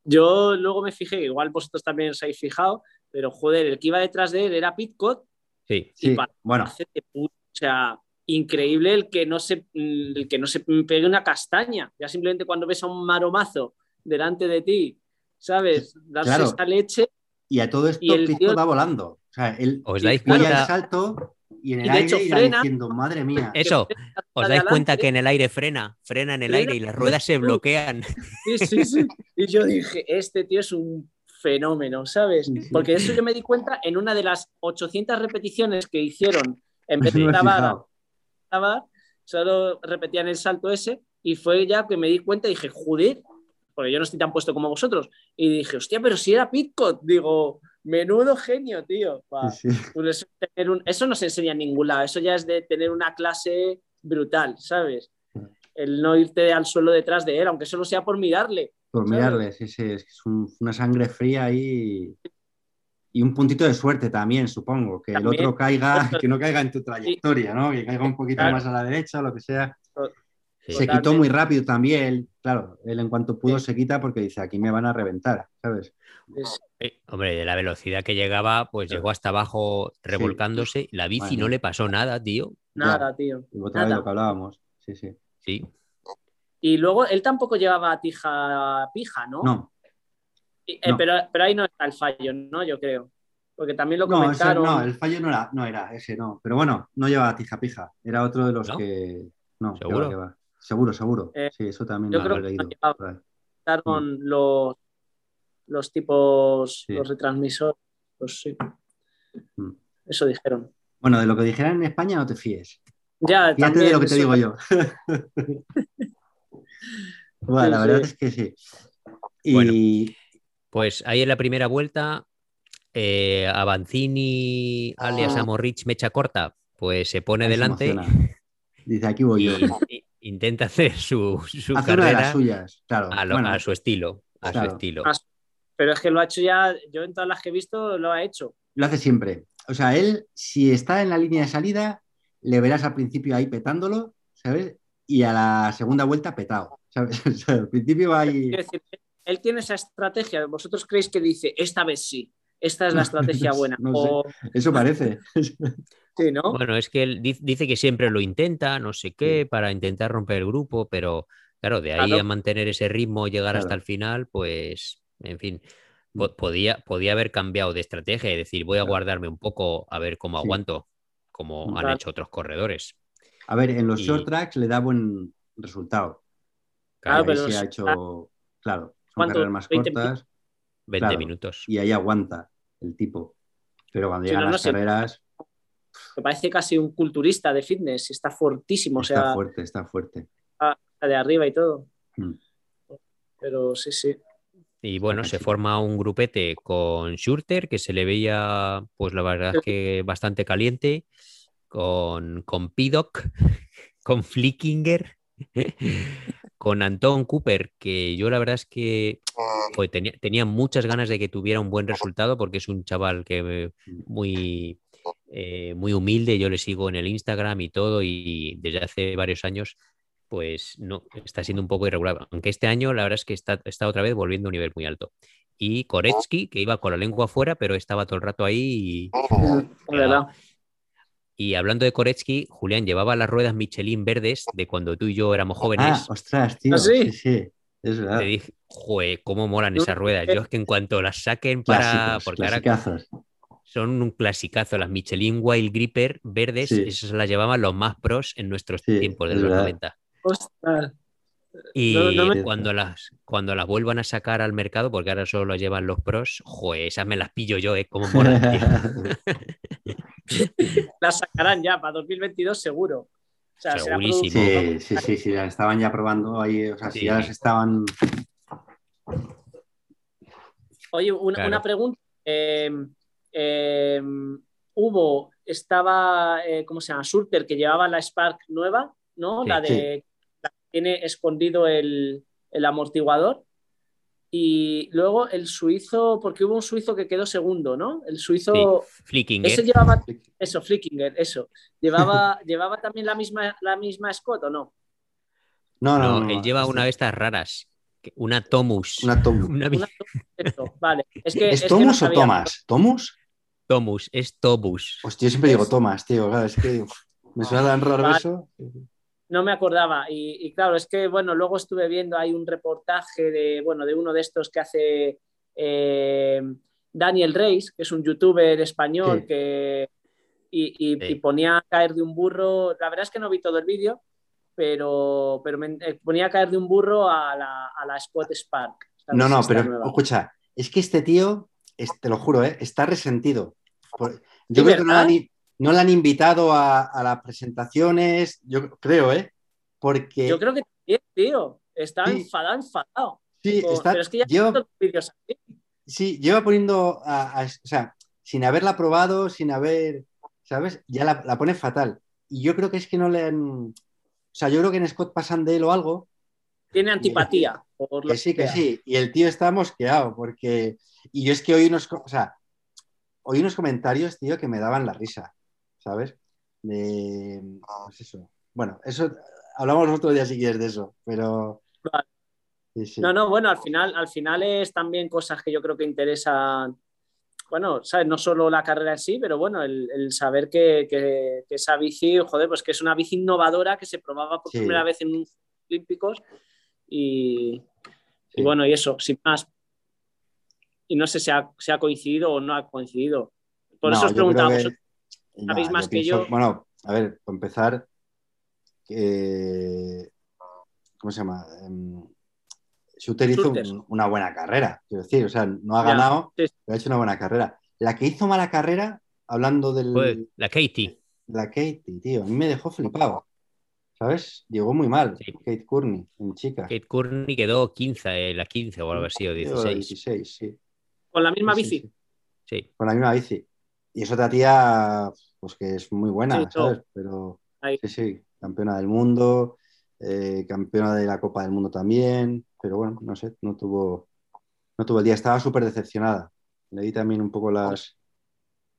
Yo luego me fijé, igual vosotros también os habéis fijado, pero joder, el que iba detrás de él era Pitcott Sí, Sí, y para bueno, hacer de puta, o sea, increíble el que no se el que no se pegue una castaña. Ya simplemente cuando ves a un maromazo delante de ti, ¿sabes? Darse Claro. esa leche y a todo esto Y el tío- va volando. O sea, él ¿Os dais cuenta? el salto y en el Y aire hecho frena. diciendo, madre mía. Eso, ¿os dais cuenta que en el aire frena? Frena en el Frena. aire y las ruedas se bloquean. Sí, sí, sí. Y yo dije, este tío es un fenómeno, ¿sabes? Porque eso yo me di cuenta en una de las 800 repeticiones que hicieron, en vez de grabar, solo repetían el salto ese y fue ya que me di cuenta y dije, joder, porque yo no estoy tan puesto como vosotros. Y dije, hostia, pero si era Pitcott, digo, menudo genio, tío. Va, Sí, sí. eso, tener un- eso no se enseña en ningún lado, eso ya es de tener una clase brutal, ¿sabes? El no irte al suelo detrás de él, aunque solo sea por mirarle. Por ¿sabes? mirarle, sí, sí, es que es un- una sangre fría ahí y un puntito de suerte también, supongo, que También. el otro caiga, *laughs* que no caiga en tu trayectoria, ¿no? Que caiga un poquito Claro. más a la derecha o lo que sea. Sí. Se Totalmente. quitó muy rápido también, claro, él en cuanto pudo Sí. se quita porque dice, aquí me van a reventar, ¿sabes? Es- Eh, Hombre, de la velocidad que llegaba, pues llegó hasta abajo revolcándose. La bici Bueno. no le pasó nada, tío. nada, tío. Y otra vez Nada. lo que hablábamos, sí, sí. Sí. Y luego él tampoco llevaba tija pija, ¿no? No, eh, no. Pero, pero ahí no está el fallo, ¿no? Yo creo. Porque también lo no, ese- comentaron. no, el fallo no era, no era ese, no. Pero bueno, no llevaba tija pija, era otro de los ¿No? que... No, ¿Seguro? va, que va. Seguro, seguro. Eh, sí, eso también yo lo creo he que leído. comentaron los, los tipos, Sí. los retransmisores. Pues sí. Mm. Eso dijeron. Bueno, de lo que dijeran en España no te fíes. Ya, Fíjate también de lo que te eso- digo yo. *laughs* bueno, la verdad sí. es que sí. Y Bueno. Pues ahí en la primera vuelta, eh, Avanzini, alias Ah. Amorrich, mecha corta, pues se pone ahí delante emociona. Dice, aquí voy y, yo. *laughs* y- intenta hacer su, su Hace una de las carrera suyas, claro. a, lo- Bueno, a su estilo. A Claro. su estilo. Pero es que lo ha hecho ya, yo en todas las que he visto lo ha hecho. lo hace siempre. O sea, él, si está en la línea de salida, le verás al principio ahí petándolo, ¿sabes? Y a la segunda vuelta petado, ¿sabes? *laughs* O sea, al principio va ahí... Quiero decir, él tiene esa estrategia. ¿Vosotros creéis que dice, esta vez sí, esta es la estrategia *laughs* buena? No sé. O, Eso parece. *laughs* sí, ¿no? Bueno, es que él di- dice que siempre lo intenta, no sé qué, para intentar romper el grupo, pero claro, de ahí Claro. a mantener ese ritmo, llegar hasta el final, pues, en fin, po- podía, podía haber cambiado de estrategia y decir, voy a Claro. guardarme un poco a ver cómo Sí. aguanto, como han hecho otros corredores. A ver, en los Y- short tracks le da buen resultado. Claro, ahí pero se ha hecho, claro, son carreras más 20 cortas 20 Claro. minutos. y ahí aguanta el tipo. Pero cuando llegan no las carreras, Me parece casi un culturista de fitness, está fortísimo, o está sea, fuerte, está fuerte. de arriba y todo. Mm. Pero sí, sí. Y bueno, se forma un grupete con Schurter, que se le veía, pues la verdad es que bastante caliente, con, con Pidoc, *laughs* con Flickinger, *laughs* con Anton Cooper, que yo la verdad es que tenía, tenía muchas ganas de que tuviera un buen resultado, porque es un chaval que eh, muy, eh, muy humilde, yo le sigo en el Instagram y todo, y desde hace varios años pues no, está siendo un poco irregular. Aunque este año la verdad es que está, está otra vez volviendo a un nivel muy alto. Y Koretsky, que iba con la lengua afuera, pero estaba todo el rato ahí. Y, verdad. y hablando de Koretsky, Julián llevaba las ruedas Michelin verdes de cuando tú y yo éramos Ah, jóvenes. ostras, tío. ¿Ah, sí? sí? sí, es verdad. Te dije, joder, cómo molan esas ruedas. Yo es que en cuanto las saquen para. Clásicos, Porque ahora. Son un clasicazo. Las Michelin Wild Gripper verdes, Sí. esas las llevaban los más pros en nuestros Sí, tiempos de los verdad. 90. Ostras. Y No, no me- cuando, las, cuando las vuelvan a sacar al mercado, porque ahora solo las llevan los pros, joder, esas me las pillo yo, ¿eh? Como molan, tío. *laughs* La sacarán ya para 2022 seguro. O sea, Segurísimo. Sí, sí, sí, sí, las estaban ya probando ahí, o sea, si Sí. ya las estaban... Oye, una, Claro. una pregunta. Eh, eh, hubo, estaba, eh, ¿cómo se llama? Surter, que llevaba la Spark nueva, ¿no? Sí, la de la que tiene escondido el, el amortiguador. Y luego el suizo, porque hubo un suizo que quedó segundo, ¿no? El suizo. Sí, Flickinger. Ese llevaba. Eso, Flickinger, eso. ¿Llevaba, *laughs* ¿Llevaba también la misma, la misma Scott o no? No, no, No, no, él lleva una de estas raras, una Tomus. Una Tomus. *laughs* Una vale. Es, que, ¿Es es que no Tomus o. Thomas? ¿Tomus? Tomus, es Tobus. Hostia, yo siempre digo Thomas, tío, claro, es que *laughs* me suena tan raro Vale. eso. No me acordaba. Y, y claro, es que, bueno, luego estuve viendo, hay un reportaje de, bueno, de uno de estos que hace, eh, Daniel Reis, que es un youtuber español Sí. que y, y- Sí. y ponía a caer de un burro. La verdad es que no vi todo el vídeo, pero, pero me- eh, ponía a caer de un burro a la, a la Scott Spark. No, no, pero nueva. escucha, es que este tío, es- te lo juro, ¿eh? está resentido. Por- ¿De yo creo que no verdad? han, no invitado a, a las presentaciones, yo creo, ¿eh? Porque Yo creo que también, tío. Está Sí. enfadado, enfadado. sí, está, pero es que ya lleva- vídeos así. sí, lleva poniendo, a- a- o sea, sin haberla probado, sin haber, ¿sabes? Ya la, la pone fatal. Y yo creo que es que no le han... O sea, yo creo que en Scott pasan de él o algo, Tiene antipatía. por Que sí, que sí. Y el tío está mosqueado porque... Y yo es que unos... co- O sea, oí unos comentarios, tío, que me daban la risa, ¿sabes? De... Pues eso. Bueno, eso... Hablamos otro día si quieres de eso, pero... Vale. Sí, sí. No, no, bueno, al final, al final es también cosas que yo creo que interesan. Bueno, ¿sabes? No solo la carrera en sí, pero bueno, el, el saber que, que- que esa bici, joder, pues que es una bici innovadora que se probaba por Sí. primera vez en unos Olímpicos y, bueno, y eso, sin más. Y no sé si ha, si ha coincidido o no ha coincido. Por No, eso os preguntaba, creo que- ¿vosotros No, sabéis más que pienso- yo. Bueno, a ver, para empezar, eh, ¿cómo se llama? Em, Shooter hizo un- una buena carrera, quiero decir, o sea, no ha Ya, ganado, sí. pero ha hecho una buena carrera. La que hizo mala carrera, hablando del, la Katie. la Katie, tío, a mí me dejó flipado, ¿sabes? Llegó muy mal, Sí. Kate Courtney, en chica. Kate Courtney quedó 15, eh, la 15 o algo así, o 16. 16, sí. Con la misma Sí, bici. sí, Sí. Con la misma bici. Y es otra tía, pues que es muy buena, todo. ¿sabes? Pero Ahí. sí, sí, campeona del mundo, eh, campeona de la Copa del Mundo también, pero bueno, no sé, no tuvo, no tuvo el día, estaba súper decepcionada. Leí también un poco las,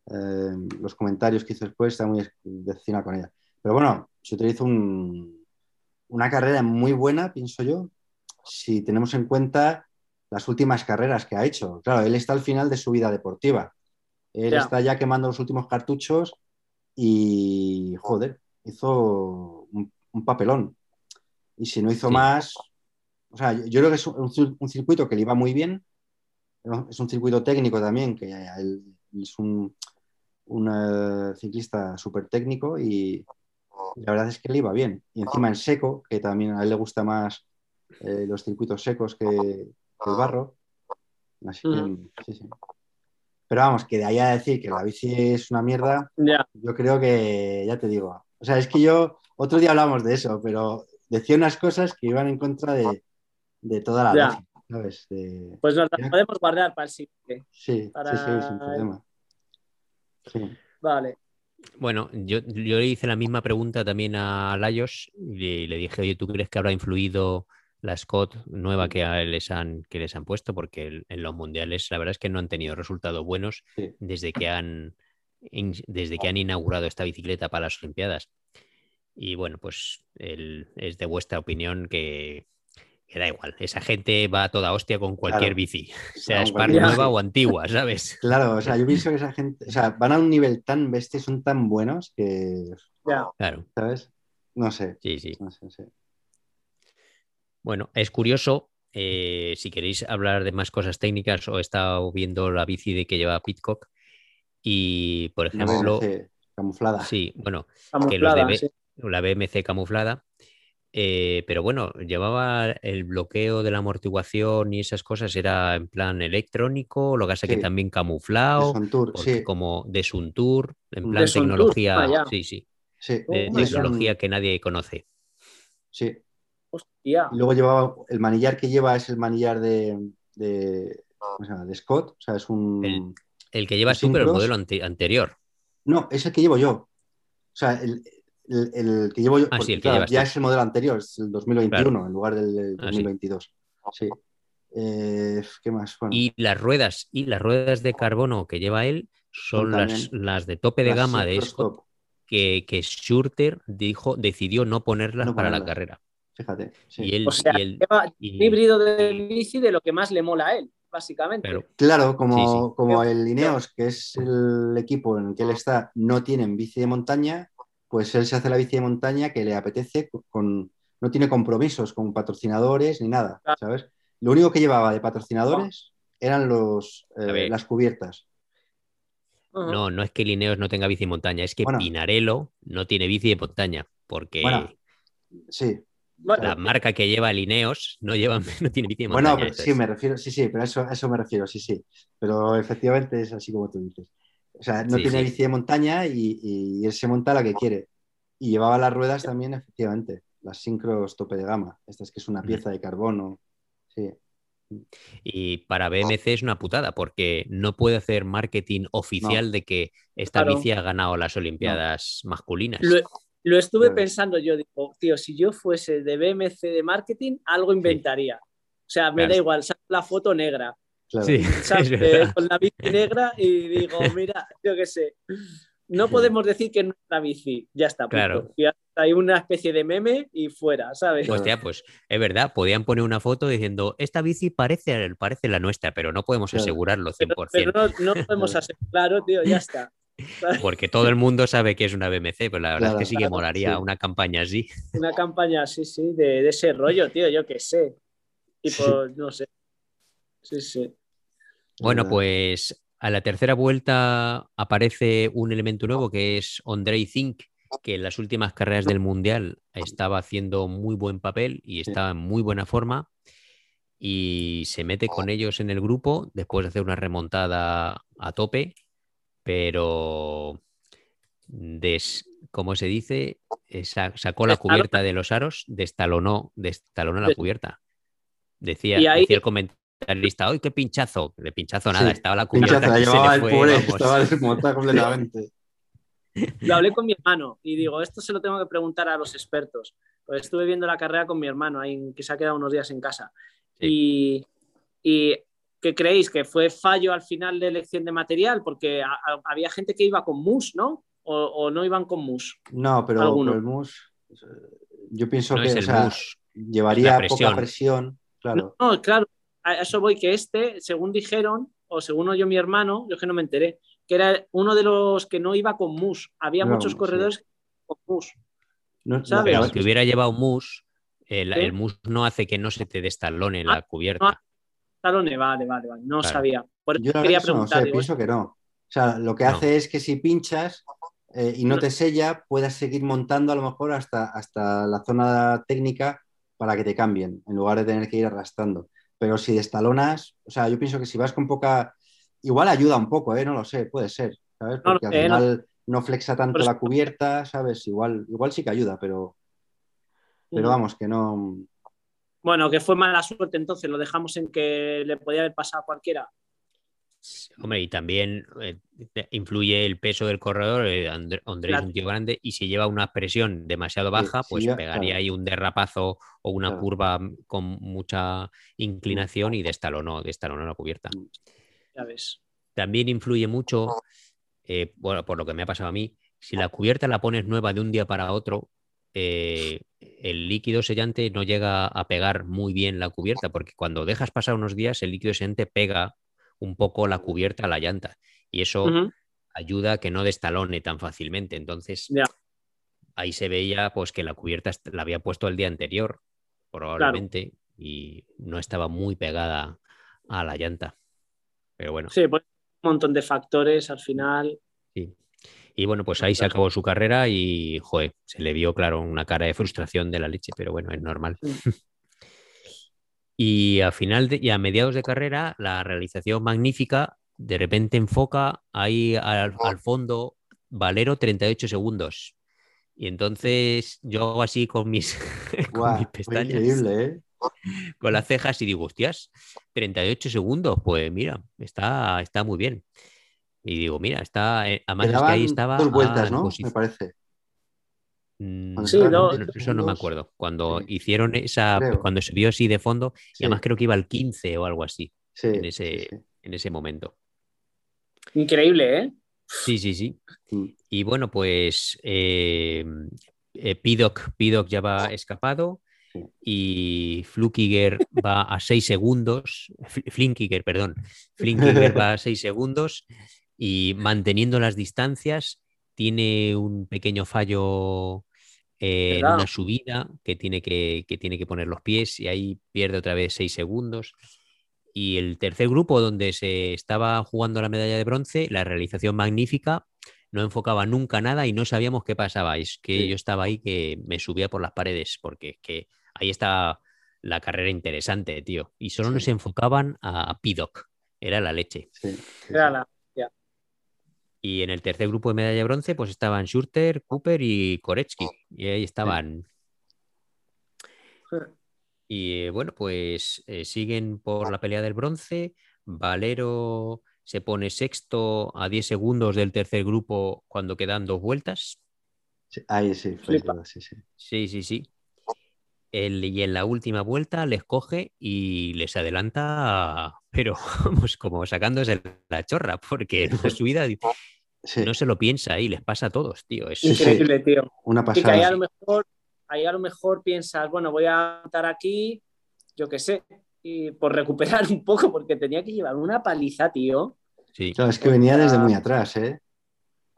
eh, los comentarios que hizo después, estaba muy decepcionada con ella. Pero bueno, se utiliza un, una carrera muy buena, pienso yo, si tenemos en cuenta las últimas carreras que ha hecho. Claro, él está al final de su vida deportiva. Él está ya quemando los últimos cartuchos y, joder, hizo un, un papelón. Y si no hizo Sí. más, o sea, yo, creo que es un, cir- un circuito que le iba muy bien. Es un circuito técnico también, que él es un, un, eh, ciclista súper técnico y la verdad es que le iba bien. Y encima en seco, que también a él le gusta más eh, los circuitos secos que el barro. Así que, sí, sí. Pero vamos, que de ahí a decir que la bici es una mierda, yo creo que, ya te digo, o sea, es que yo, otro día hablamos de eso, pero decía unas cosas que iban en contra de, de toda la. De- Pues nos Ya. la podemos guardar para el siguiente. sí, Para- sí, sí, sin problema. Sí. Vale. Bueno, yo, yo le hice la misma pregunta también a Laios y le dije, oye, ¿tú crees que habrá influido la Scott nueva que les han, que les han puesto? Porque en los mundiales la verdad es que no han tenido resultados buenos Sí. desde que han, desde que han inaugurado esta bicicleta para las Olimpiadas. Y bueno, pues el- es de vuestra opinión que, que da igual. Esa gente va a toda hostia con cualquier Claro. bici, *laughs* sea cualquier nueva o antigua, ¿sabes? Claro, o sea, yo pienso que esa gente, o sea, van a un nivel tan bestia, son tan buenos que. Claro, ¿sabes? No sé, sí, sí. no sé, sí. Bueno, es curioso. eh, si queréis hablar de más cosas técnicas, o he estado viendo la bici de que lleva Pitcock. Y, por ejemplo, BMC camuflada. sí, bueno, que los de B- sí. la BMC camuflada. eh, pero bueno, llevaba el bloqueo de la amortiguación y esas cosas, era en plan electrónico, lo que pasa que también De camuflado, Suntour, porque sí, como de Suntour, en De plan tecnología, sí, sí, de ya. tecnología que nadie conoce. Sí. Hostia. Y luego llevaba, el manillar que lleva es el manillar de, de, ¿cómo se llama? de Scott, o sea, es un... El- El que llevas Los tú, pero el modelo ante- anterior. No, es el que llevo yo. O sea, el, el- el que llevo yo, Ah, sí, porque, el que claro, llevas ya tú. es el modelo anterior, es el 2021 en lugar del, del Ah, sí. 2022. sí. Eh, ¿Qué más? Bueno, Y las ruedas, y las ruedas de carbono que lleva él son las, las de tope de las gama de Scott, que, que Schurter dijo, decidió no ponerlas No para la carrera. Fíjate. sí. Y él, O sea, y él- lleva y- un híbrido de bici de lo que más le mola a él, básicamente. claro, Claro, como, Sí, sí. como el Ineos, que es el equipo en el que él está, no tienen bici de montaña, pues él se hace la bici de montaña que le apetece, con, no tiene compromisos con patrocinadores ni nada, Claro. ¿sabes? Lo único que llevaba de patrocinadores eran los, eh, las cubiertas. No, no es que Lineos no tenga bici de montaña, es que Bueno. Pinarello no tiene bici de montaña, porque Bueno, Sí, Bueno, la marca que lleva Lineos no, lleva, *laughs* no tiene bici de bueno, montaña. pero sí, me refiero, sí, sí, pero a eso, a eso me refiero, sí, sí. Pero efectivamente es así como tú dices. O sea, no Sí, tiene sí. bici de montaña y, y él se monta la que quiere. Y llevaba las ruedas también, efectivamente, las Syncros tope de gama. Esta es que es una pieza de carbono. Sí, Y para BMC es una putada, porque no puede hacer marketing oficial de que esta Claro. bici ha ganado las Olimpiadas masculinas. lo, lo estuve pensando yo, digo, tío, si yo fuese de BMC de marketing, algo inventaría. O sea, me Claro. da igual, saco la foto negra, claro. Sí, *laughs* ¿sabes? es Eh, con la bici negra y digo, *laughs* mira, yo qué sé, no podemos decir que no es la bici, ya está. punto. Claro. Y hay una especie de meme y fuera, ¿sabes? Hostia, pues es verdad, podían poner una foto diciendo, esta bici parece, parece la nuestra, pero no podemos asegurarlo Pero, 100%, pero no, no podemos claro, tío, ya está. Porque todo el mundo sabe que es una BMC, pero la verdad Claro, es que sí que claro, molaría sí. una campaña así. Una campaña, sí, sí, de, de ese rollo, tío, yo qué sé. Tipo, no sé. Sí, sí. Bueno, pues a la tercera vuelta aparece un elemento nuevo que es Andrei Zink, que en las últimas carreras del Mundial estaba haciendo muy buen papel y estaba en muy buena forma. Y se mete con ellos en el grupo después de hacer una remontada a tope, pero des, como se dice, Eh, sa- sacó la cubierta de los aros, destalonó, destalonó la cubierta. Decía, Y ahí- decía el comentarista, ¡ay, qué pinchazo! De pinchazo nada, Sí, estaba la cubierta. Pinchazo, que se llevaba le el fue, pobre, vamos. estaba desmontada completamente. *laughs* Lo hablé con mi hermano y digo, esto se lo tengo que preguntar a los expertos. Pues estuve viendo la carrera con mi hermano, ahí, que se ha quedado unos días en casa. Y, y ¿qué creéis? ¿Que fue fallo al final de elección de material? Porque a- a- había gente que iba con mus, ¿no? O, o no iban con mus. No, pero, el mus, eh, yo pienso No que es o el sea, mus. llevaría presión. poca presión, claro. No, claro, a eso voy, que este, según dijeron, o según oyó mi hermano, yo que no me enteré, que era uno de los que no iba con mus. Había No, muchos sí. corredores con mus. No- no, ¿Sabes? Pero a si hubiera llevado mus, el, ¿Sí? el mus no hace que no se te destalone Ah, la cubierta. Talone, vale, vale, vale, no Claro. sabía. Por eso Yo quería eso no preguntar. sé, pienso que no. O sea, lo que No. hace es que si pinchas eh, y no No. te sella, puedas seguir montando a lo mejor hasta, hasta la zona técnica para que te cambien, en lugar de tener que ir arrastrando. Pero si destalonas, o sea, yo pienso que si vas con poca... Igual ayuda un poco, ¿eh? No lo sé, puede ser, ¿sabes? No lo Porque al sé, no. final no flexa tanto la cubierta, ¿sabes? Igual, igual sí que ayuda, pero, pero vamos, que no... Bueno, que fue mala suerte entonces, lo dejamos en que le podía haber pasado a cualquiera. Hombre, y también eh, influye el peso del corredor. eh, André, André es un tío grande y si lleva una presión demasiado baja, sí, pues pegaría claro. ahí un derrapazo o una Claro. curva con mucha inclinación y destalonó, destalonó la cubierta. Ya ves. También influye mucho, eh, bueno, por lo que me ha pasado a mí, si la cubierta la pones nueva de un día para otro, eh, el líquido sellante no llega a pegar muy bien la cubierta, porque cuando dejas pasar unos días, el líquido sellante pega un poco la cubierta a la llanta y eso ayuda a que no destalone tan fácilmente. Entonces, ahí se veía pues que la cubierta la había puesto el día anterior, probablemente, y no estaba muy pegada a la llanta. Pero bueno, Sí, pues un montón de factores al final. Sí. Y bueno, pues ahí se acabó su carrera y, joder, se le vio, claro, una cara de frustración de la leche, pero bueno, es normal. *laughs* y a final de- y a mediados de carrera, la realización magnífica de repente enfoca ahí al, al fondo Valero 38 segundos. Y entonces yo hago así con mis, *laughs* con mis pestañas, increíble, ¿eh? con las cejas y digo, hostias, 38 segundos, pues mira, está, está muy bien. Y digo, mira, está, eh, además es que ahí estaba dos vueltas, ¿no? Me parece. Mm, Sí, no, en no, 20 eso no me acuerdo. Cuando Sí. hicieron esa, Creo. cuando se vio así de fondo, y además creo que iba al 15 o algo así, sí, en ese- sí. en ese momento. Increíble, ¿eh? Sí, sí, sí. Mm. Y bueno, pues eh, eh, Piddock, Piddock ya va escapado y Flukiger va a 6 segundos, Fl- Flinkiger, perdón, Flinkiger *laughs* va a 6 segundos y manteniendo las distancias tiene un pequeño fallo eh, en una subida que tiene que, que tiene que poner los pies y ahí pierde otra vez 6 segundos. Y el tercer grupo, donde se estaba jugando la medalla de bronce, la realización magnífica, no enfocaba nunca nada y no sabíamos qué pasaba. Es que Sí. yo estaba ahí que me subía por las paredes, porque es que ahí está la carrera interesante, tío. Y solo nos enfocaban a, Pidoc, era la leche. Sí, sí, Era la- Y en el tercer grupo de medalla de bronce, pues estaban Schurter, Cooper y Koretsky. Y ahí estaban. Y bueno, pues eh, siguen por la pelea del bronce. Valero se pone sexto a 10 segundos del tercer grupo cuando quedan dos vueltas. Sí, Ahí sí, fue sí, sí. Sí, sí, sí. El- y en la última vuelta les coge y les adelanta, *laughs* pero vamos, como sacándose la chorra, porque en una *laughs* subida Sí, no se lo piensa y les pasa a todos, tío. Es, sí. Increíble, tío. una Y que ahí a pasada. lo mejor, ahí a lo mejor piensas, bueno, voy a estar aquí, yo qué sé, y por recuperar *laughs* un poco, porque tenía que llevar una paliza, tío, sí, Claro, es que venía desde muy atrás, ¿eh?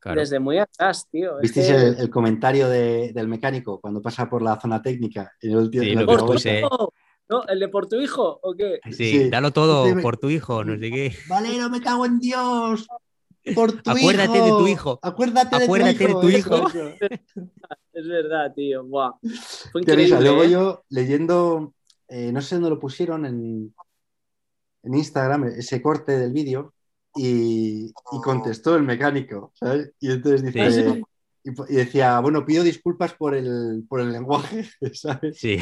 Claro. desde muy atrás, tío. Es ¿Visteis que- el, el comentario de- del mecánico cuando pasa por la zona técnica? En el último, Sí, lo que ¿Por tu puse. ¿No? ¿El de por tu hijo o qué? Sí, Sí. dalo todo por tu hijo, no sé qué. Valero, me cago en Dios. Por tu Acuérdate hijo. de tu hijo. Acuérdate, Acuérdate de tu de hijo. tu eso, hijo. *laughs* Es verdad, tío. Buah. Fue increíble. Luego ¿eh? yo leyendo, eh, no sé dónde lo pusieron en, en Instagram, ese corte del vídeo, y, y contestó el mecánico, ¿sabes? Y entonces dice, Sí. y, decía, bueno, pido disculpas por el, por el lenguaje, *laughs* ¿sabes? Sí,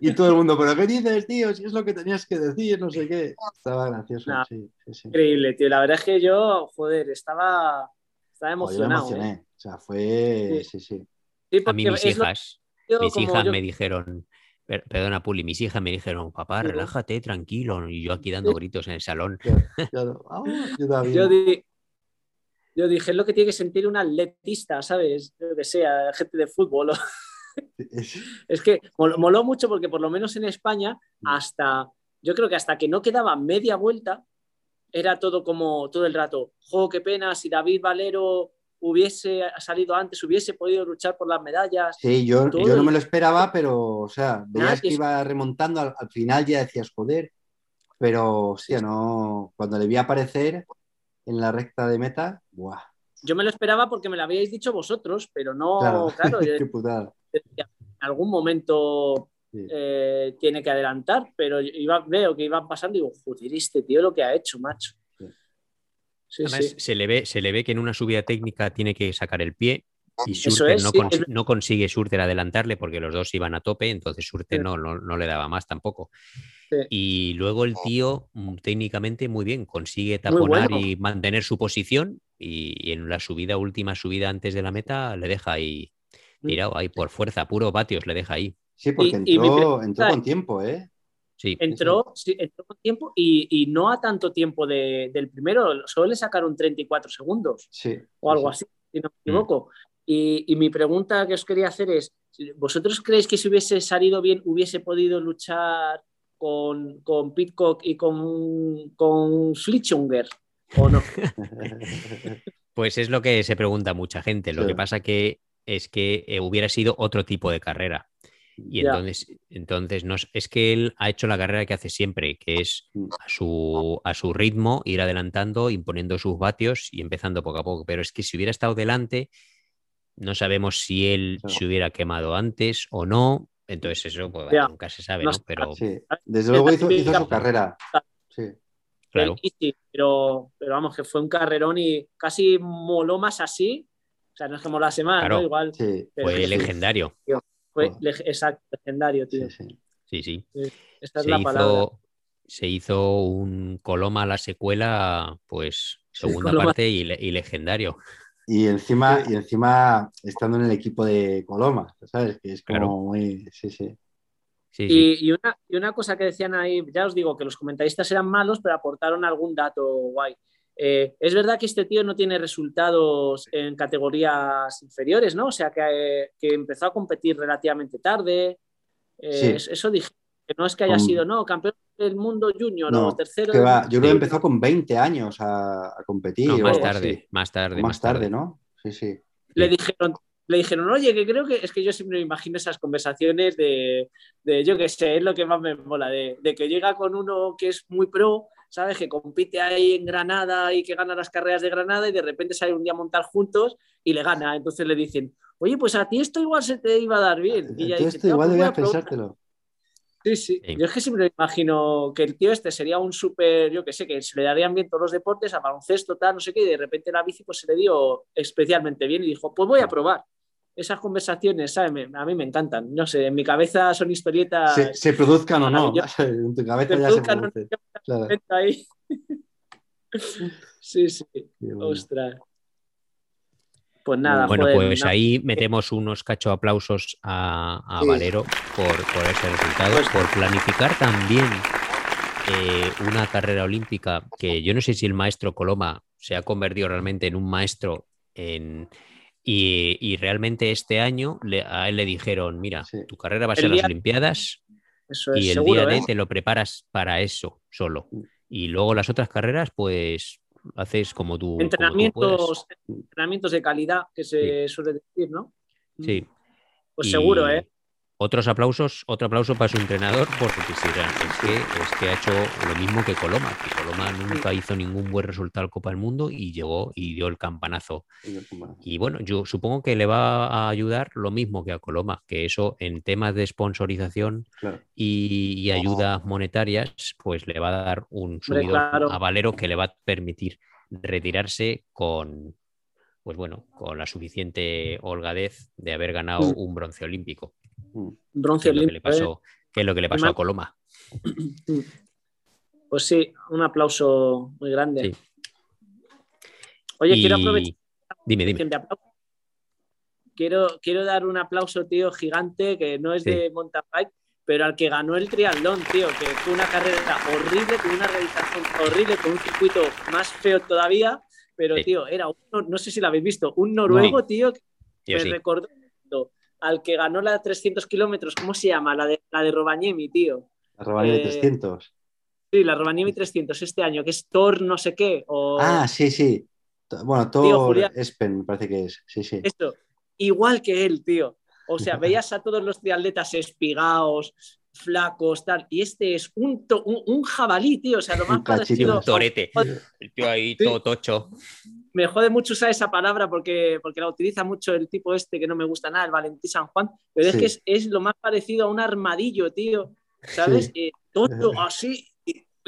Y todo el mundo, pero ¿qué dices, tío? Si es lo que tenías que decir, no sé qué. Estaba gracioso, Nah. sí, sí, sí. Increíble, tío. La verdad es que yo, joder, estaba, estaba Joder, yo me emocionado. emocioné. ¿eh? O sea, fue, Sí. sí, sí. Sí, a mí mis lo hijas, yo mis hijas yo- me dijeron, per- perdona Puli, mis hijas me dijeron, papá, Sí. relájate, tranquilo, y yo aquí dando gritos en el salón. Claro, *laughs* claro. Ah, yo también. Yo, di- yo dije, es lo que tiene que sentir un atletista, ¿sabes? Yo que sea, gente de fútbol. *laughs* Es que mol- moló mucho porque por lo menos en España, Mm. hasta, yo creo que hasta que no quedaba media vuelta, era todo como todo el rato, jo, qué pena, si David Valero hubiese salido antes, hubiese podido luchar por las medallas. Sí, yo, yo no me lo esperaba, pero, o sea, veías que iba remontando, al, al final ya decías, joder, pero, hostia, no, cuando le vi aparecer en la recta de meta, ¡buah! Yo me lo esperaba porque me lo habíais dicho vosotros, pero no, Claro, *laughs* claro, yo *laughs* qué putada. decía, en algún momento Sí. eh, tiene que adelantar, pero iba, veo que iban pasando y digo, joder, este tío lo que ha hecho, macho. Sí. Sí, Además, sí. Se, le ve, se le ve que en una subida técnica tiene que sacar el pie y es, no, sí, cons- es- no consigue Schurter adelantarle porque los dos iban a tope, entonces Schurter Sí. no, no, no le daba más tampoco. Sí. Y luego el tío, mm, técnicamente muy bien, consigue taponar bueno. y mantener su posición y, y en la subida, última subida antes de la meta, le deja ahí Mm. tirado, ahí por fuerza, puro vatios, le deja ahí. Sí, porque Y- y entró, pregunta entró con tiempo, ¿eh? Sí, Entró, sí, entró con tiempo y, y no a tanto tiempo de- del primero, solo le sacaron 34 segundos Sí. o algo sí, así, si no me equivoco. Y, y mi pregunta que os quería hacer es, ¿vosotros creéis que si hubiese salido bien hubiese podido luchar con, con Pitcock y con, con o no? *laughs* Pues es lo que se pregunta mucha gente. Lo Sí. que pasa que es que eh, hubiera sido otro tipo de carrera. Y entonces, entonces no, es- que él ha hecho la carrera que hace siempre, que es Mm. a su, a su ritmo, ir adelantando, imponiendo sus vatios y empezando poco a poco. Pero es que si hubiera estado delante, no sabemos si él se hubiera quemado antes o no. Entonces eso pues, Ya. nunca se sabe, No Pero Sí. Es Desde luego hizo, su carrera. Sí. claro. Pero, pero vamos, que fue un carrerón y casi moló más así. O sea, no es que molase más, Claro. ¿no? Igual. Pero Fue legendario. Fue Oh. leg- exacto, legendario, tío. sí, sí. Sí, sí. Esta es se la palabra. hizo, se hizo un Coloma la secuela, pues segunda Coloma. parte y, le- y legendario. Y encima, y encima estando en el equipo de Coloma, ¿sabes? Que es como Claro. muy. Sí, sí. Sí, sí. Y, y una, y una cosa que decían ahí, ya os digo que los comentaristas eran malos, pero aportaron algún dato guay. Eh, es verdad que este tío no tiene resultados en categorías inferiores, ¿no? O sea, que, eh, que empezó a competir relativamente tarde. Eh, Sí. es- Eso dije, que no es que haya Con- sido, no, campeón del mundo junior No, o tercero. Que va, yo creo que empezó con 20 años a, a competir. No, más tarde, más tarde, O más tarde, ¿no? Sí, sí. Le dijeron, le dijeron, oye, que creo que es que yo siempre me imagino esas conversaciones de, de yo que sé, es lo que más me mola, de, de que llega con uno que es muy pro, ¿sabes? Que compite ahí en Granada y que gana las carreras de Granada y de repente sale un día a montar juntos y le gana. Entonces le dicen, oye, pues a ti esto igual se te iba a dar bien. Y dice, esto "No, igual pues probar". pensártelo. Sí, sí, Sí. Yo es que siempre me imagino que el tío este sería un súper, yo que sé, que se le darían bien todos los deportes, a baloncesto, tal, no sé qué, y de repente la bici pues se le dio especialmente bien y dijo, pues voy a probar. Esas conversaciones, ¿sabes? Me- a mí me encantan. No sé, en mi cabeza son historietas. Se, se produzcan o no. *laughs* En tu cabeza que ya se produzcan un- produce. Claro. ahí. *laughs* sí, sí. Bueno. Ostras. Pues nada, Bueno, joder, pues no- ahí metemos unos cacho aplausos a, a Sí. Valero por, por ese resultado, Pues- por planificar también eh, una carrera olímpica que yo no sé si el maestro Coloma se ha convertido realmente en un maestro en, y, y realmente este año le- a él le dijeron, mira, Sí. tu carrera va a ser las Olimpiadas Eso es y el seguro, día de ¿eh? te lo preparas para eso solo. Mm. Y luego las otras carreras, pues haces como tú, como tú puedas. Entrenamientos, entrenamientos de calidad, que se suele decir, ¿no? Sí. Pues Y seguro, ¿eh? Otros aplausos, otro aplauso para su entrenador, porque si era- es, que, es que ha hecho lo mismo que Coloma, que Coloma nunca hizo ningún buen resultado al Copa del Mundo y llegó y dio el campanazo. Y bueno, yo supongo que le va a ayudar lo mismo que a Coloma, que eso en temas de sponsorización Claro. y, y ayudas monetarias, pues le va a dar un subidón claro. a Valero que le va a permitir retirarse con, pues bueno, con la suficiente holgadez de haber ganado un bronce olímpico. Bronce que es lo que le olímpico, ¿eh? pasó, que es lo que le pasó a Coloma. *clears throat* Pues sí, un aplauso muy grande. Sí. Oye, Y- quiero aprovechar Dime, dime. Quiero, quiero dar un aplauso, tío, gigante, que no es Sí. de mountain bike, pero al que ganó el triatlón, tío, que fue una carrera horrible, con una realización horrible, con un circuito más feo todavía, pero, Sí. tío, era un, no sé si lo habéis visto, un noruego, tío, que Yo me recordó al que ganó la 300 kilómetros, ¿cómo se llama? La de, la de Rovaniemi, tío. La Rovaniemi Eh, 300. Sí, la Rovaniemi 300 este año, que es Thor no sé qué, o Ah, sí, sí. Bueno, Thor. Espen me parece que es. Sí, sí. esto, igual que él, tío. O sea, *laughs* veías a todos los triatletas espigados, flacos, tal, y este es un, to- un, un jabalí, tío. O sea, lo más parecido. Un torete. El tío ahí todo tocho. Me jode mucho usar esa palabra porque, porque la utiliza mucho el tipo este que no me gusta nada, el Valentín San Juan, pero es que es, es lo más parecido a un armadillo, tío. ¿Sabes? Sí. Eh, tonto, *laughs* así,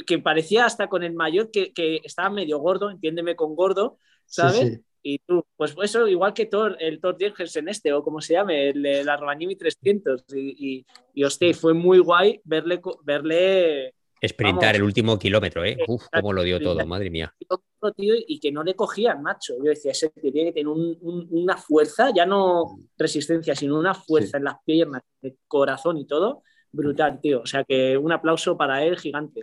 que parecía hasta con el mayor que, que estaba medio gordo, entiéndeme con gordo, ¿sabes? sí. Y tú, pues eso, igual que Thor, el Thor Jensen este, o como se llame, el de la Rovaniemi 300. Y, y, y, hostia, fue muy guay verle, verle Sprintar Vamos. el último kilómetro, ¿eh? Uf, cómo lo dio todo, madre mía. tío y que no le cogían, macho. Yo decía, ese tío tiene que tener un- un- una fuerza, ya no resistencia, sino una fuerza Sí. en las piernas, el corazón y todo, brutal, tío. O sea que un aplauso para él gigante.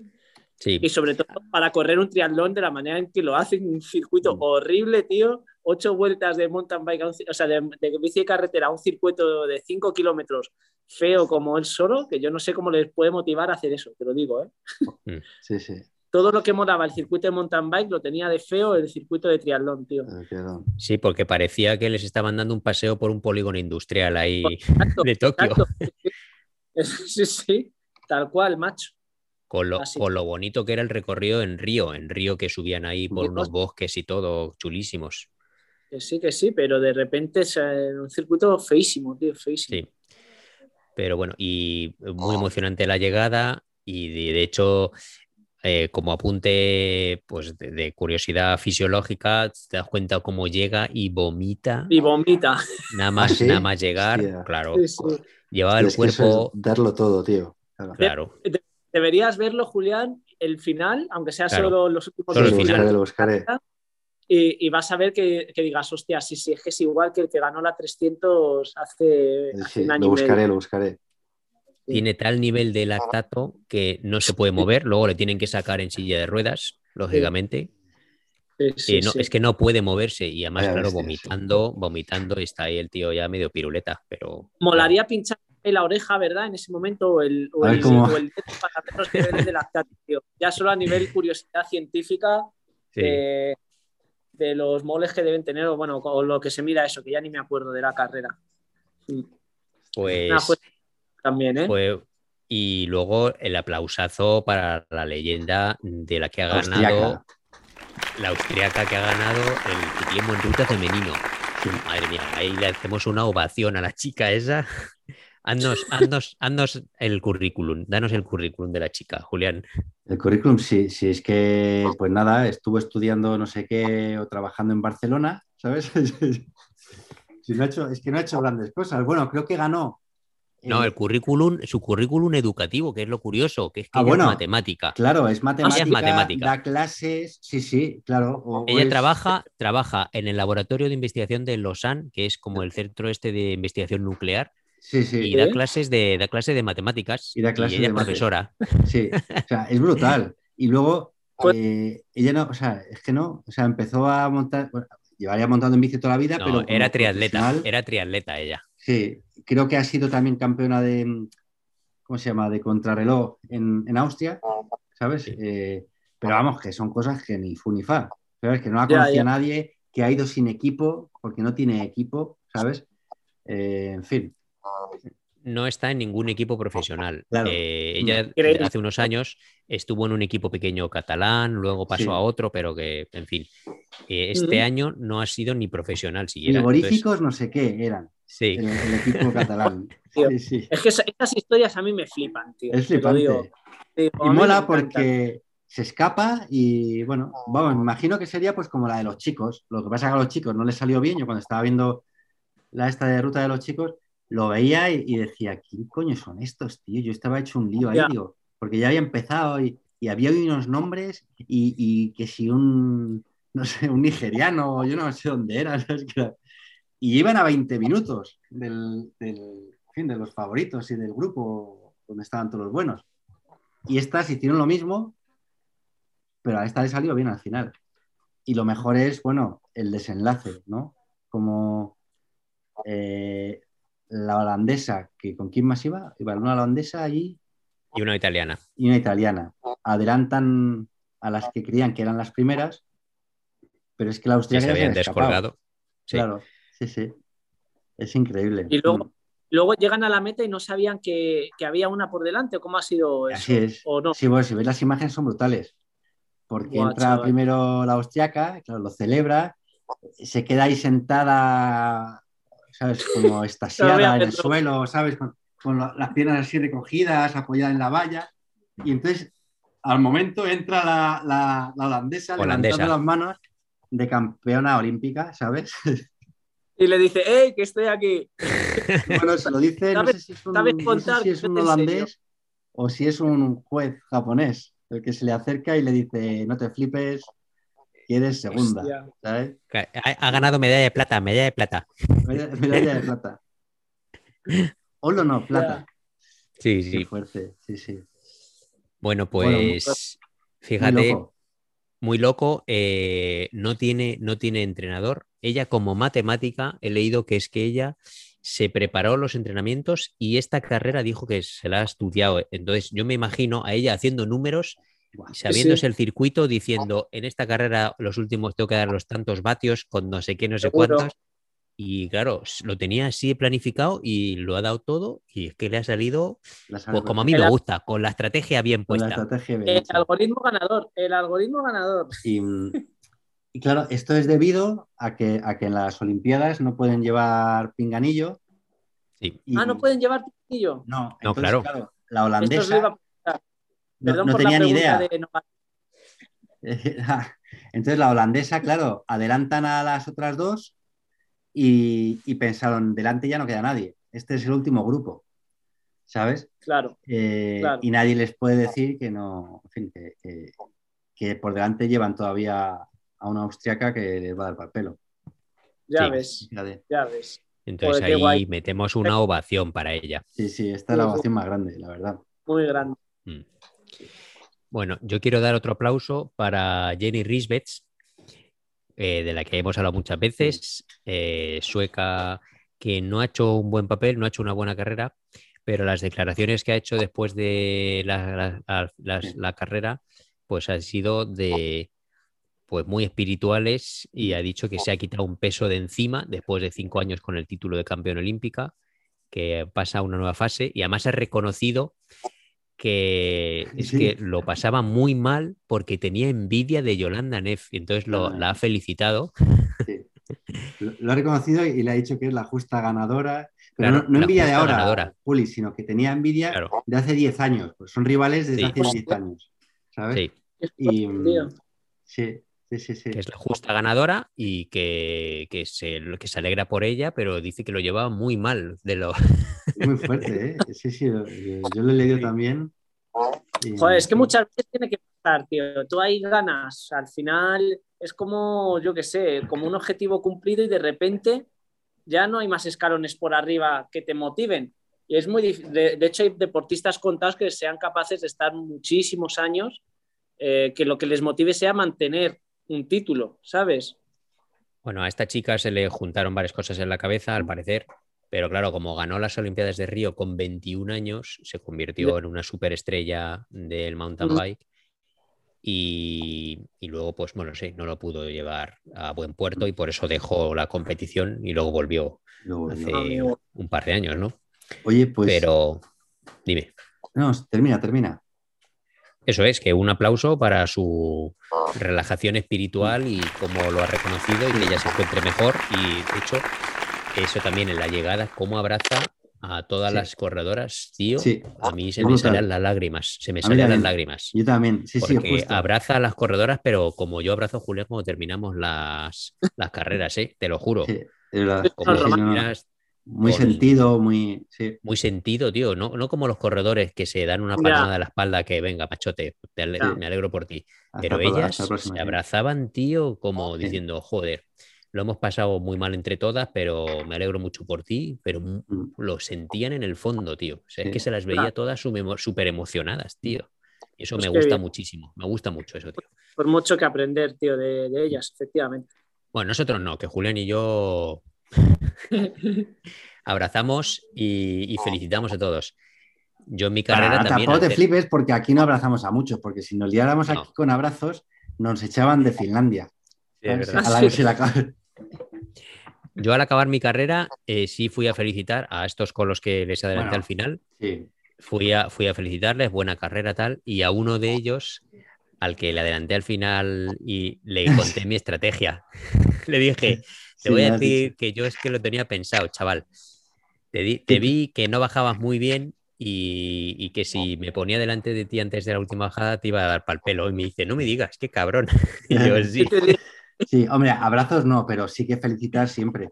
Sí, Y sobre todo para correr un triatlón de la manera en que lo hace, un circuito Mm. horrible, tío. Ocho vueltas de mountain bike, o sea, de, de bici de carretera un circuito de cinco kilómetros feo como él solo, que yo no sé cómo les puede motivar a hacer eso, te lo digo, ¿eh? Sí, sí. Todo lo que molaba el circuito de mountain bike lo tenía de feo el circuito de triatlón, tío. Sí, porque parecía que les estaban dando un paseo por un polígono industrial ahí Exacto, de Tokio. exacto. *laughs* Sí, sí, tal cual, macho. Con lo, con lo bonito que era el recorrido en Río, en Río que subían ahí por unos pues. bosques y todo, chulísimos. Que sí, que sí, pero de repente es un circuito feísimo, tío, feísimo. Sí. Pero bueno, y muy emocionante la llegada y de, de hecho, eh, como apunte pues, de, de curiosidad fisiológica, te das cuenta cómo llega y vomita Y vomita. nada más, sí? nada más llegar, Hostia. claro, Sí, sí. llevaba el es cuerpo, darlo todo, tío. Claro. claro, Deberías verlo, Julián, el final, aunque sea Claro. solo los últimos Solo lo el final. buscaré, lo buscaré. Y, y vas a ver que, que digas, hostia, sí, sí, es que es igual que el que ganó la 300 hace, hace Sí, un año lo y buscaré, medio. lo buscaré. tiene tal nivel de lactato que no se puede mover, luego le tienen que sacar en silla de ruedas, lógicamente. Sí, sí, Eh, no, sí. Es que no puede moverse y además, claro, vomitando, vomitando, está ahí el tío ya medio piruleta, pero... Molaría pinchar en la oreja, ¿verdad? En ese momento, o el, o el, cómo- o el dedo para ver los niveles de lactato, tío. Ya solo a nivel curiosidad científica, Sí. eh, de los moles que deben tener, o bueno, con lo que se mira eso, que ya ni me acuerdo de la carrera. Pues, Nada, fue también, ¿eh? fue- y luego el aplausazo para la leyenda de la que ha ganado, Austriaca. la austriaca que ha ganado el ciclismo en ruta femenino. Madre mía, ahí le hacemos una ovación a la chica esa. Haznos, haznos, haznos el currículum, danos el currículum de la chica, Julián. El currículum, sí, sí, es que, pues nada, estuvo estudiando no sé qué o trabajando en Barcelona, ¿sabes? *laughs* Si no ha hecho, es que no ha hecho grandes cosas. Bueno, creo que ganó. No, eh, el currículum, su currículum educativo, que es lo curioso, que es que Ah, ella bueno. es matemática. Claro, es matemática, matemática. da clases, sí, sí, claro. o- o Ella es- trabaja, trabaja en el laboratorio de investigación de Lausanne, que es como el centro este de investigación nuclear, Sí, sí, y da clases de, da clases de matemáticas. Y da clases ella de profesora. sí. O sea, es brutal. Y luego, Pues- eh, ella no, o sea, es que no, o sea, empezó a montar, bueno, llevaría montando en bici toda la vida, No, pero era triatleta, era triatleta ella. Sí, creo que ha sido también campeona de, ¿cómo se llama?, de contrarreloj en, en Austria, ¿sabes? Sí. Eh, pero vamos, que son cosas que ni fu ni fa, ¿sabes? Que no la Ya, conocía ya. nadie, que ha ido sin equipo, porque no tiene equipo, ¿sabes? Eh, en fin, No está en ningún equipo profesional. Claro. Eh, ella Increíble. hace unos años estuvo en un equipo pequeño catalán, luego pasó Sí. a otro, pero que, en fin, eh, este año no ha sido ni profesional siquiera. Entonces, frigoríficos no sé qué eran, sí. el, el equipo *laughs* catalán. Tío. Sí, sí, Es que esas historias a mí me flipan, tío. es digo. flipante. Digo, Y mola porque se escapa y bueno, vamos, me imagino que sería pues como la de los chicos. Lo que pasa es que a los chicos no les salió bien. Yo cuando estaba viendo la esta de ruta de los chicos, lo veía y, y decía, ¿quién coño son estos, tío? Yo estaba hecho un lío ahí, Ya. digo, porque ya había empezado y, y había unos nombres y, y que si un, no sé, un nigeriano, yo no sé dónde era, *laughs* ¿sabes? Y iban a 20 minutos del, del, en fin, de los favoritos y del grupo donde estaban todos los buenos. Y estas hicieron lo mismo, pero a esta le salió bien al final. Y lo mejor es, bueno, el desenlace, ¿no? Como eh, la holandesa, que ¿con quién más iba? Iba una holandesa allí Y una italiana. y una italiana. Adelantan a las que creían que eran las primeras, pero es que la austriaca se habían descolgado. Sí. Claro, sí, sí. Es increíble. Y luego- Luego llegan a la meta y no sabían que, que había una por delante, ¿o cómo ha sido eso? Así es. ¿O no? Sí, bueno, si ves las imágenes son brutales. Porque Buah, entra chaval. primero la austriaca, claro, lo celebra, se queda ahí sentada, ¿sabes? Como *laughs* estasiada en el suelo, ¿sabes? Con, con la- las piernas así recogidas, apoyada en la valla. Y entonces, al momento, entra la, la- la holandesa, Holandesa. levantando las manos de campeona olímpica, ¿sabes? Y le dice, ¡Ey, que estoy aquí! *laughs* Bueno, se lo dice, no ¿Sabes- sé si es un, no sé si es un holandés o si es un juez japonés el que se le acerca y le dice, no te flipes, que eres segunda. ¿sabes? Ha, ha ganado medalla de plata, medalla de plata. Medalla, medalla de plata. Olo no, plata. Sí, Qué sí. fuerte, sí, sí. Bueno, Bueno, pues Muy fíjate, loco. muy loco, eh, no, tiene, no tiene entrenador. Ella como matemática, he leído que es que ella se preparó los entrenamientos y esta carrera dijo que se la ha estudiado. Entonces yo me imagino a ella haciendo números, Sabiéndose el circuito, diciendo, en esta carrera los últimos tengo que dar los tantos vatios con no sé qué, no sé Seguro. cuántos. Y claro, lo tenía así planificado y lo ha dado todo y es que le ha salido, pues como a mí El me gusta, con la estrategia bien con la puesta. estrategia bien El algoritmo ganador, el algoritmo ganador. Y, y claro, esto es debido a que, a que en las Olimpiadas no pueden llevar pinganillo. Sí. y- Ah, no pueden llevar pitillo. No, No, entonces, claro. la holandesa no, no por tenía la ni idea. de Nova- *laughs* Entonces la holandesa, claro, adelantan a las otras dos y, y pensaron, delante ya no queda nadie. Este es el último grupo, ¿sabes? Claro, Eh, Claro. Y nadie les puede decir que no, en fin, que, que- que por delante llevan todavía a una austriaca que les va a dar para el pelo. ya Sí. ves, ya ves. Entonces Joder, ahí guay. metemos una ovación para ella. Sí, sí, esta es la ovación más grande, la verdad. Muy grande. Mm. Bueno, yo quiero dar otro aplauso para Jenny Risbets, eh, de la que hemos hablado muchas veces, eh, sueca que no ha hecho un buen papel, no ha hecho una buena carrera, pero las declaraciones que ha hecho después de la, la- carrera, pues han sido de, pues muy espirituales y ha dicho que se ha quitado un peso de encima después de cinco años con el título de campeón olímpica, que pasa a una nueva fase y además ha reconocido que es Sí. que lo pasaba muy mal porque tenía envidia de Yolanda Neff y entonces lo- Ah. la ha felicitado. Sí. Lo, ha reconocido y le ha dicho que es la justa ganadora. Pero Claro, no, envidia de ahora, ganadora. Juli, sino que tenía envidia Claro, de hace 10 años. Pues son rivales desde Sí. hace 10 años. ¿Sabes? sí, Y, Tío. sí, sí, sí, sí. que es la justa ganadora y que, que se, que se alegra por ella, pero dice que lo llevaba muy mal de lo, muy fuerte, ¿eh? *laughs* Sí, sí, yo, yo lo he leído también. y- Joder, es que muchas veces tiene que pasar, tío. Tú ahí ganas. Al final es como, yo qué sé, como un objetivo cumplido y de repente ya no hay más escalones por arriba que te motiven. Y es muy difícil. De, de hecho, hay deportistas contados que sean capaces de estar muchísimos años, eh, que lo que les motive sea mantener un título, ¿sabes? Bueno, a esta chica se le juntaron varias cosas en la cabeza, al parecer, pero claro, como ganó las Olimpiadas de Río con 21 años, se convirtió en una superestrella del mountain bike y, y luego, pues, bueno, sí, no lo pudo llevar a buen puerto y por eso dejó la competición y luego volvió Luego, hace un par de años, ¿no? Oye, pues. Pero, dime, No, termina, termina. Eso es, que un aplauso para su relajación espiritual y cómo lo ha reconocido y que ella se encuentre mejor. Y de hecho, eso también en la llegada, cómo abraza a todas Sí. las corredoras, tío. Sí. A mí se Es me brutal. salían las lágrimas, se me mí salían las lágrimas. Yo también, sí, sí, Porque justo. abraza a las corredoras, pero como yo abrazo a Julián cuando terminamos las, las carreras, ¿eh? te lo juro. Sí. Como Sí, Muy con- sentido, muy. Sí, muy sentido, tío. No, no como los corredores que se dan una palmada a la espalda que venga, machote, te ale- Ya. me alegro por ti. hasta Pero la- ellas se abrazaban, tío, como Sí. diciendo, joder, lo hemos pasado muy mal entre todas, pero me alegro mucho por ti, pero Mm. lo sentían en el fondo, tío. O sea, Sí. es que se las veía Claro. todas súper emocionadas, tío. Y eso Pues me gusta bien. muchísimo, me gusta mucho eso, tío. Por mucho que aprender, tío, de, de ellas, efectivamente. Bueno, nosotros no, que Julián y yo *laughs* abrazamos y, y felicitamos a todos. Yo en mi carrera Para- también... tampoco te flipes porque aquí no abrazamos a muchos, porque si nos liáramos No. aquí con abrazos, nos echaban de Finlandia. *laughs* Yo al acabar mi carrera eh, sí fui a felicitar a estos con los que les adelanté Bueno. al final. Sí, Fui a, fui a felicitarles, buena carrera tal, y a uno de ellos, al que le adelanté al final y le *laughs* conté mi estrategia, *laughs* le dije, te voy a decir que yo es que lo tenía pensado, chaval. Te, di- te vi que no bajabas muy bien y, y que si me ponía delante de ti antes de la última bajada te iba a dar pal pelo. Y me dice, no me digas, qué cabrón. *laughs* Y yo, sí. Sí, hombre, abrazos no, pero sí que felicitar siempre.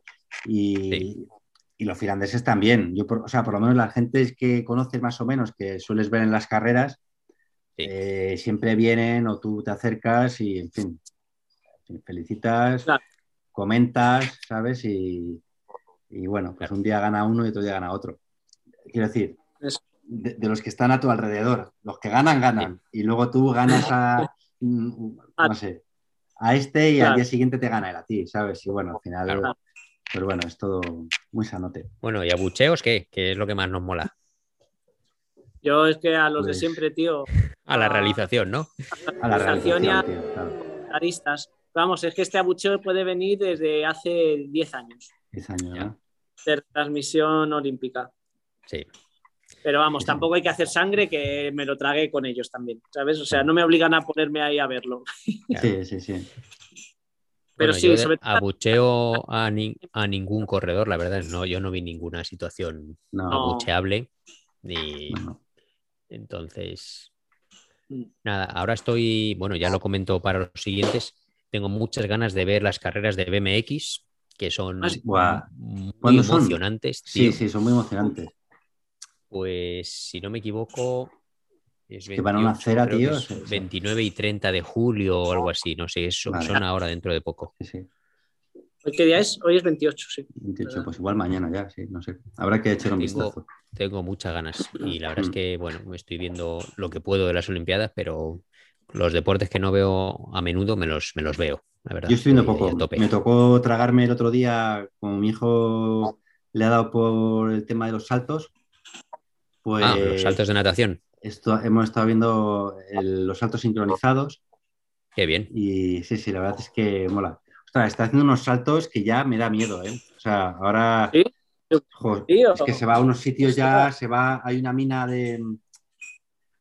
Y, Sí. y los finlandeses también. Yo, por- o sea, por lo menos la gente que conoces más o menos, que sueles ver en las carreras, Sí. eh, siempre vienen o tú te acercas y, en fin, felicitas, Claro. comentas, ¿sabes? Y, y bueno, pues Claro. un día gana uno y otro día gana otro. Quiero decir, de, de los que están a tu alrededor, los que ganan, ganan. Y luego tú ganas a, *laughs* mm, A- no sé, a este y al día siguiente te gana él a ti, ¿sabes? Y bueno, al final, Claro. pues bueno, es todo muy sanote. Bueno, ¿y abucheos qué? ¿Qué es lo que más nos mola? Yo es que a los de Pues- siempre, tío, A la realización, ¿no? A la Realización y a- claro. aristas. Vamos, es que este abucheo puede venir desde hace 10 años, 10 años, Ya. ¿no? de transmisión olímpica. Sí. Pero vamos, tampoco hay que hacer sangre, que me lo tragué con ellos también, ¿sabes? O sea, no me obligan a ponerme ahí a verlo. Sí, sí, sí. Pero Bueno, sí, yo de- sobre todo- abucheo a, ni- a ningún corredor, la verdad, no, yo no vi ninguna situación No, abucheable. Ni... no, no. Entonces, Mm. nada, ahora estoy, bueno, ya lo comento para los siguientes, tengo muchas ganas de ver las carreras de BMX, que son Ah, muy emocionantes. Sí, tío. sí, son muy emocionantes. Pues si no me equivoco, es Que van a 28, tío, es se- se- 29 y 30 de julio o algo así, no sé, eso, Vale. son ahora dentro de poco. Sí, sí. ¿Hoy qué día es? Hoy es 28, sí. 28, pues igual mañana ya, sí, no sé. Habrá que echar un Tengo- vistazo. Tengo muchas ganas y la verdad es Mm. que, bueno, me estoy viendo lo que puedo de las Olimpiadas, pero los deportes que no veo a menudo me los, me los veo, la verdad. Yo estoy viendo poco. Me tocó tragarme el otro día, como mi hijo le ha dado por el tema de los saltos, pues Ah, los saltos de natación. esto, hemos estado viendo el- los saltos sincronizados Qué bien. Y sí, sí, la verdad es que mola. Ostras, está haciendo unos saltos que ya me da miedo, ¿eh? O sea, ahora. Sí. Es que se va a unos sitios ya, se va, hay una mina de.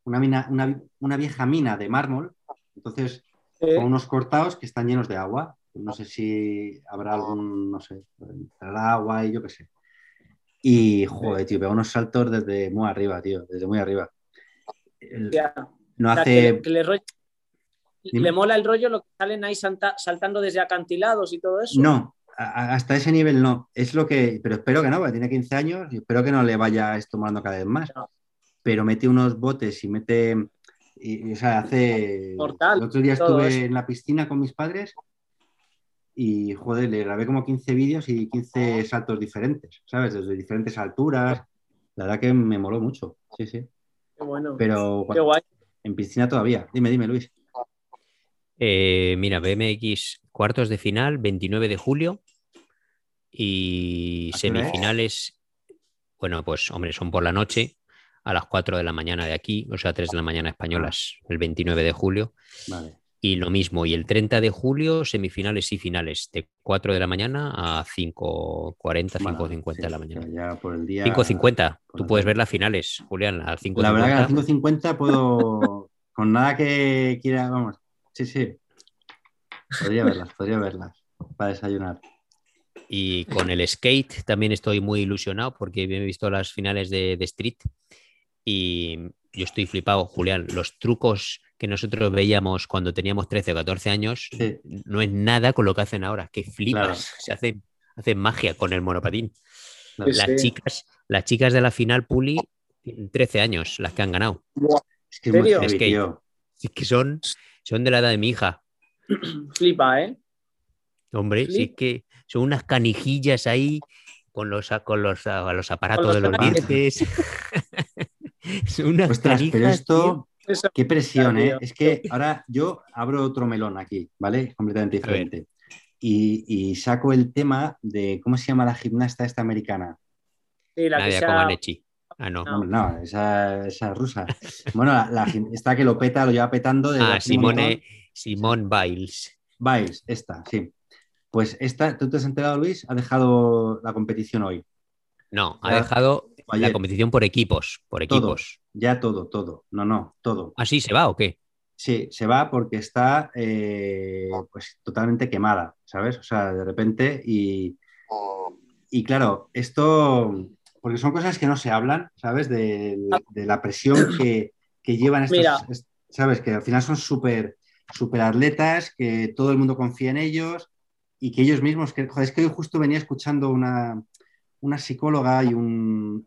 Una mina, una, una vieja mina de mármol. Entonces, Eh, con unos cortados que están llenos de agua. No sé si habrá algún, no sé, entrará agua y yo qué sé. Y, joder, tío, pega unos saltos desde muy arriba, tío, desde muy arriba. El- ya. no O sea, hace. que, que le, rollo- Dime. le mola el rollo lo que salen ahí salta- saltando desde acantilados y todo eso. No, a- hasta ese nivel no. Es lo que, pero espero que no, porque tiene 15 años y espero que no le vaya esto molando cada vez más. No. Pero mete unos botes y mete, y, y, o sea, hace... Mortal, el otro día estuve eso. en la piscina con mis padres y, joder, le grabé como 15 vídeos y 15 saltos diferentes, ¿sabes? Desde diferentes alturas. La verdad que me moló mucho, sí, sí. Qué bueno. Pero Qué guay. en piscina todavía. Dime, dime, Luis. Eh, mira, BMX cuartos de final, 29 de julio. Y semifinales, bueno, pues hombre, son por la noche, a las 4 de la mañana de aquí, o sea, 3 de la mañana españolas, el 29 de julio. Vale. Y lo mismo, y el 30 de julio, semifinales y finales, de 4 de la mañana a 5.40, Bueno, 5.50 sí, de la mañana. Ya por el día... 5.50, por tú puedes ver las finales, Julián, a 5.50. La verdad que a las 5.50 puedo, *laughs* con nada que quiera, vamos, sí, sí. Podría verlas, podría verlas para desayunar. Y con el skate también estoy muy ilusionado porque he visto las finales de, de Street y yo estoy flipado, Julián. Los trucos que nosotros veíamos cuando teníamos 13 o 14 años Sí. no es nada con lo que hacen ahora, que flipas. Claro. Se hace, hacen magia con el monopatín. Claro. Las, sí. chicas, las chicas de la final Puli tienen 13 años, las que han ganado. Es que es muy ¿Serio? heavy, Skate. tío. Es que son, son de la edad de mi hija. *clears throat* Flipa, ¿eh? Hombre, sí Flip. es que son unas canijillas ahí con los, con los, a los aparatos los de los dientes. *laughs* son unas Ostras, canijas, pero esto, qué presión, ¿eh? Es que ahora yo abro otro melón aquí, ¿vale? Completamente diferente. Y, y saco el tema de, ¿cómo se llama la gimnasta esta americana? Sí, la que Nadia sea- Comaneci. Ah, no. No. No, esa, esa rusa. Bueno, la, la esta que lo peta, lo lleva petando desde Ah. Simone, Simone Biles. Biles, esta, sí. Pues esta, ¿tú te has enterado, Luis? Ha dejado la competición hoy. No, ha Ya, dejado la competición por equipos. Por Todo. equipos. Ya todo, todo. No, no, todo. ¿Así se va o qué? Sí, se va porque está eh, pues totalmente quemada, ¿sabes? O sea, de repente y, y claro, esto, porque son cosas que no se hablan, ¿sabes? De, de la presión que, que llevan estos, Mira. ¿sabes? Que al final son súper super atletas, que todo el mundo confía en ellos y que ellos mismos, que, es que hoy justo venía escuchando una, una psicóloga y un,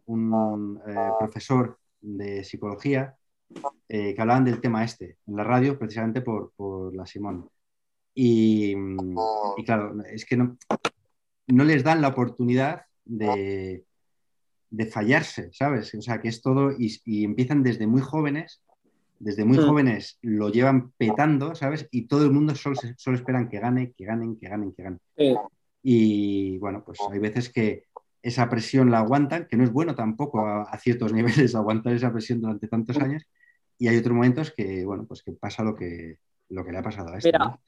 eh, profesor de psicología eh, que hablaban del tema este en la radio, precisamente por, por la Simón. Y, claro, es que no, no les dan la oportunidad de, de fallarse, ¿sabes? O sea, que es todo y empiezan desde muy jóvenes, desde muy Mm. jóvenes lo llevan petando, ¿sabes? Y todo el mundo solo, solo esperan que gane, que ganen, que ganen, que ganen. Sí. Y bueno, pues hay veces que esa presión la aguantan, que no es bueno tampoco a, a ciertos *laughs* niveles aguantar esa presión durante tantos años. Y hay otros momentos que, bueno, pues que pasa lo que, lo que le ha pasado a este. Mira, ¿no?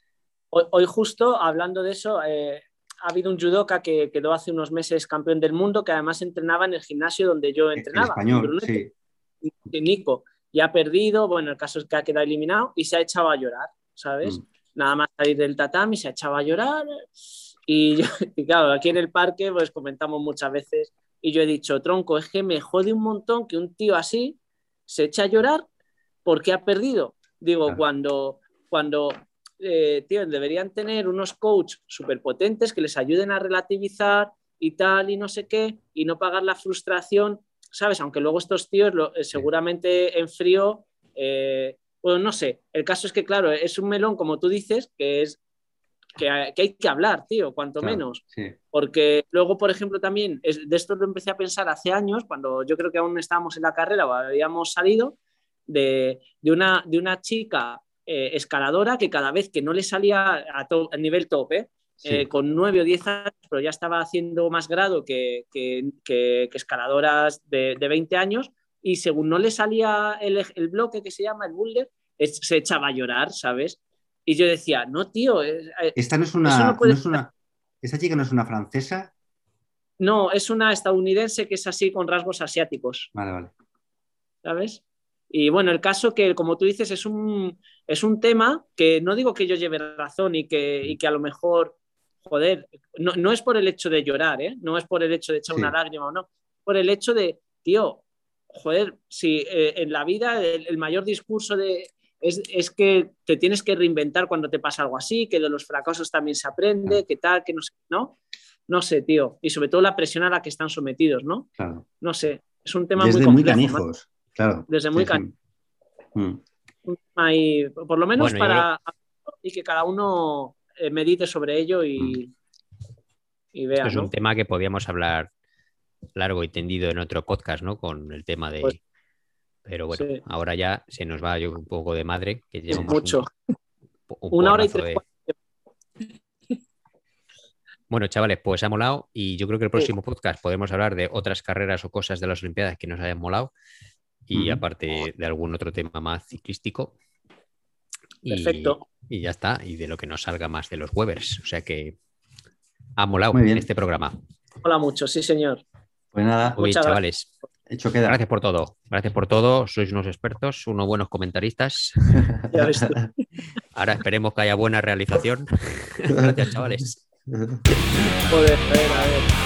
Hoy, hoy justo hablando de eso, eh, ha habido un judoka que quedó hace unos meses campeón del mundo, que además entrenaba en el gimnasio donde yo El entrenaba. en español, Brunete, sí. Nico. Y ha perdido, bueno, el caso es que ha quedado eliminado y se ha echado a llorar, ¿sabes? Mm. Nada más salir del tatami, se ha echado a llorar. Y, *laughs* yo- y claro, aquí en el parque pues comentamos muchas veces y yo he dicho, tronco, es que me jode un montón que un tío así se eche a llorar porque ha perdido. Digo, Claro. cuando, cuando eh, tío, deberían tener unos coaches súper potentes que les ayuden a relativizar y tal y no sé qué y no pagar la frustración, ¿sabes? Aunque luego estos tíos lo- eh, seguramente en frío, eh, bueno, no sé. El caso es que, claro, es un melón, como tú dices, que es que, hay- que hay que hablar, tío, cuanto Claro, menos. sí. Porque luego, por ejemplo, también, es- de esto lo empecé a pensar hace años, cuando yo creo que aún estábamos en la carrera o habíamos salido, de, de una, de una chica eh, escaladora que cada vez que no le salía a, to- a nivel top, ¿eh? Sí. eh, con 9 o 10 años, pero ya estaba haciendo más grado que, que- que- que escaladoras de, de 20 años, y según no le salía el, el bloque que se llama el boulder, es- se echaba a llorar, ¿sabes? Y yo decía, no, tío, eh, eh, Esta no es una. No puede no es una- esta chica no es una francesa. no, es una estadounidense que es así con rasgos asiáticos, Vale, vale. ¿sabes? Y bueno, el caso que, como tú dices, es un, es un tema que no digo que yo lleve razón y que, y que a lo mejor, joder, no, no es por el hecho de llorar, ¿eh? No es por el hecho de echar Sí. una lágrima o no, por el hecho de, tío, joder, si eh, en la vida el, el mayor discurso de, es, es que te tienes que reinventar cuando te pasa algo así, que de los fracasos también se aprende, que tal, que no sé, ¿no? No sé, tío. Y sobre todo la presión a la que están sometidos, ¿no? Claro. No sé. Es un tema Desde muy muy, complejo. ¿no? canijos. Claro. Desde muy Sí, sí. Mm. Un tema ahí, por lo menos Bueno, yo para y que cada uno medite sobre ello y, y vea, Esto es ¿no? un tema que podíamos hablar largo y tendido en otro podcast, ¿no? Con el tema de. Pues- Pero bueno, sí. ahora ya se nos va yo un poco de madre, que llevamos mucho. un- un Una hora y tres de- Bueno, chavales, pues ha molado y yo creo que el próximo podcast podemos hablar de otras carreras o cosas de las Olimpiadas que nos hayan molado y aparte de algún otro tema más ciclístico. Y- Perfecto. Y ya está, y de lo que nos salga más de los Webers. O sea que ha molado Muy bien. este programa. Hola mucho, sí, señor. Pues nada, Muy bien, Muchas chavales. hecho queda. Gracias por todo. Gracias por todo. Sois unos expertos, unos buenos comentaristas. *laughs* Ya ves tú. Ahora esperemos que haya buena realización. *laughs* Gracias, chavales. Joder, a ver, a ver.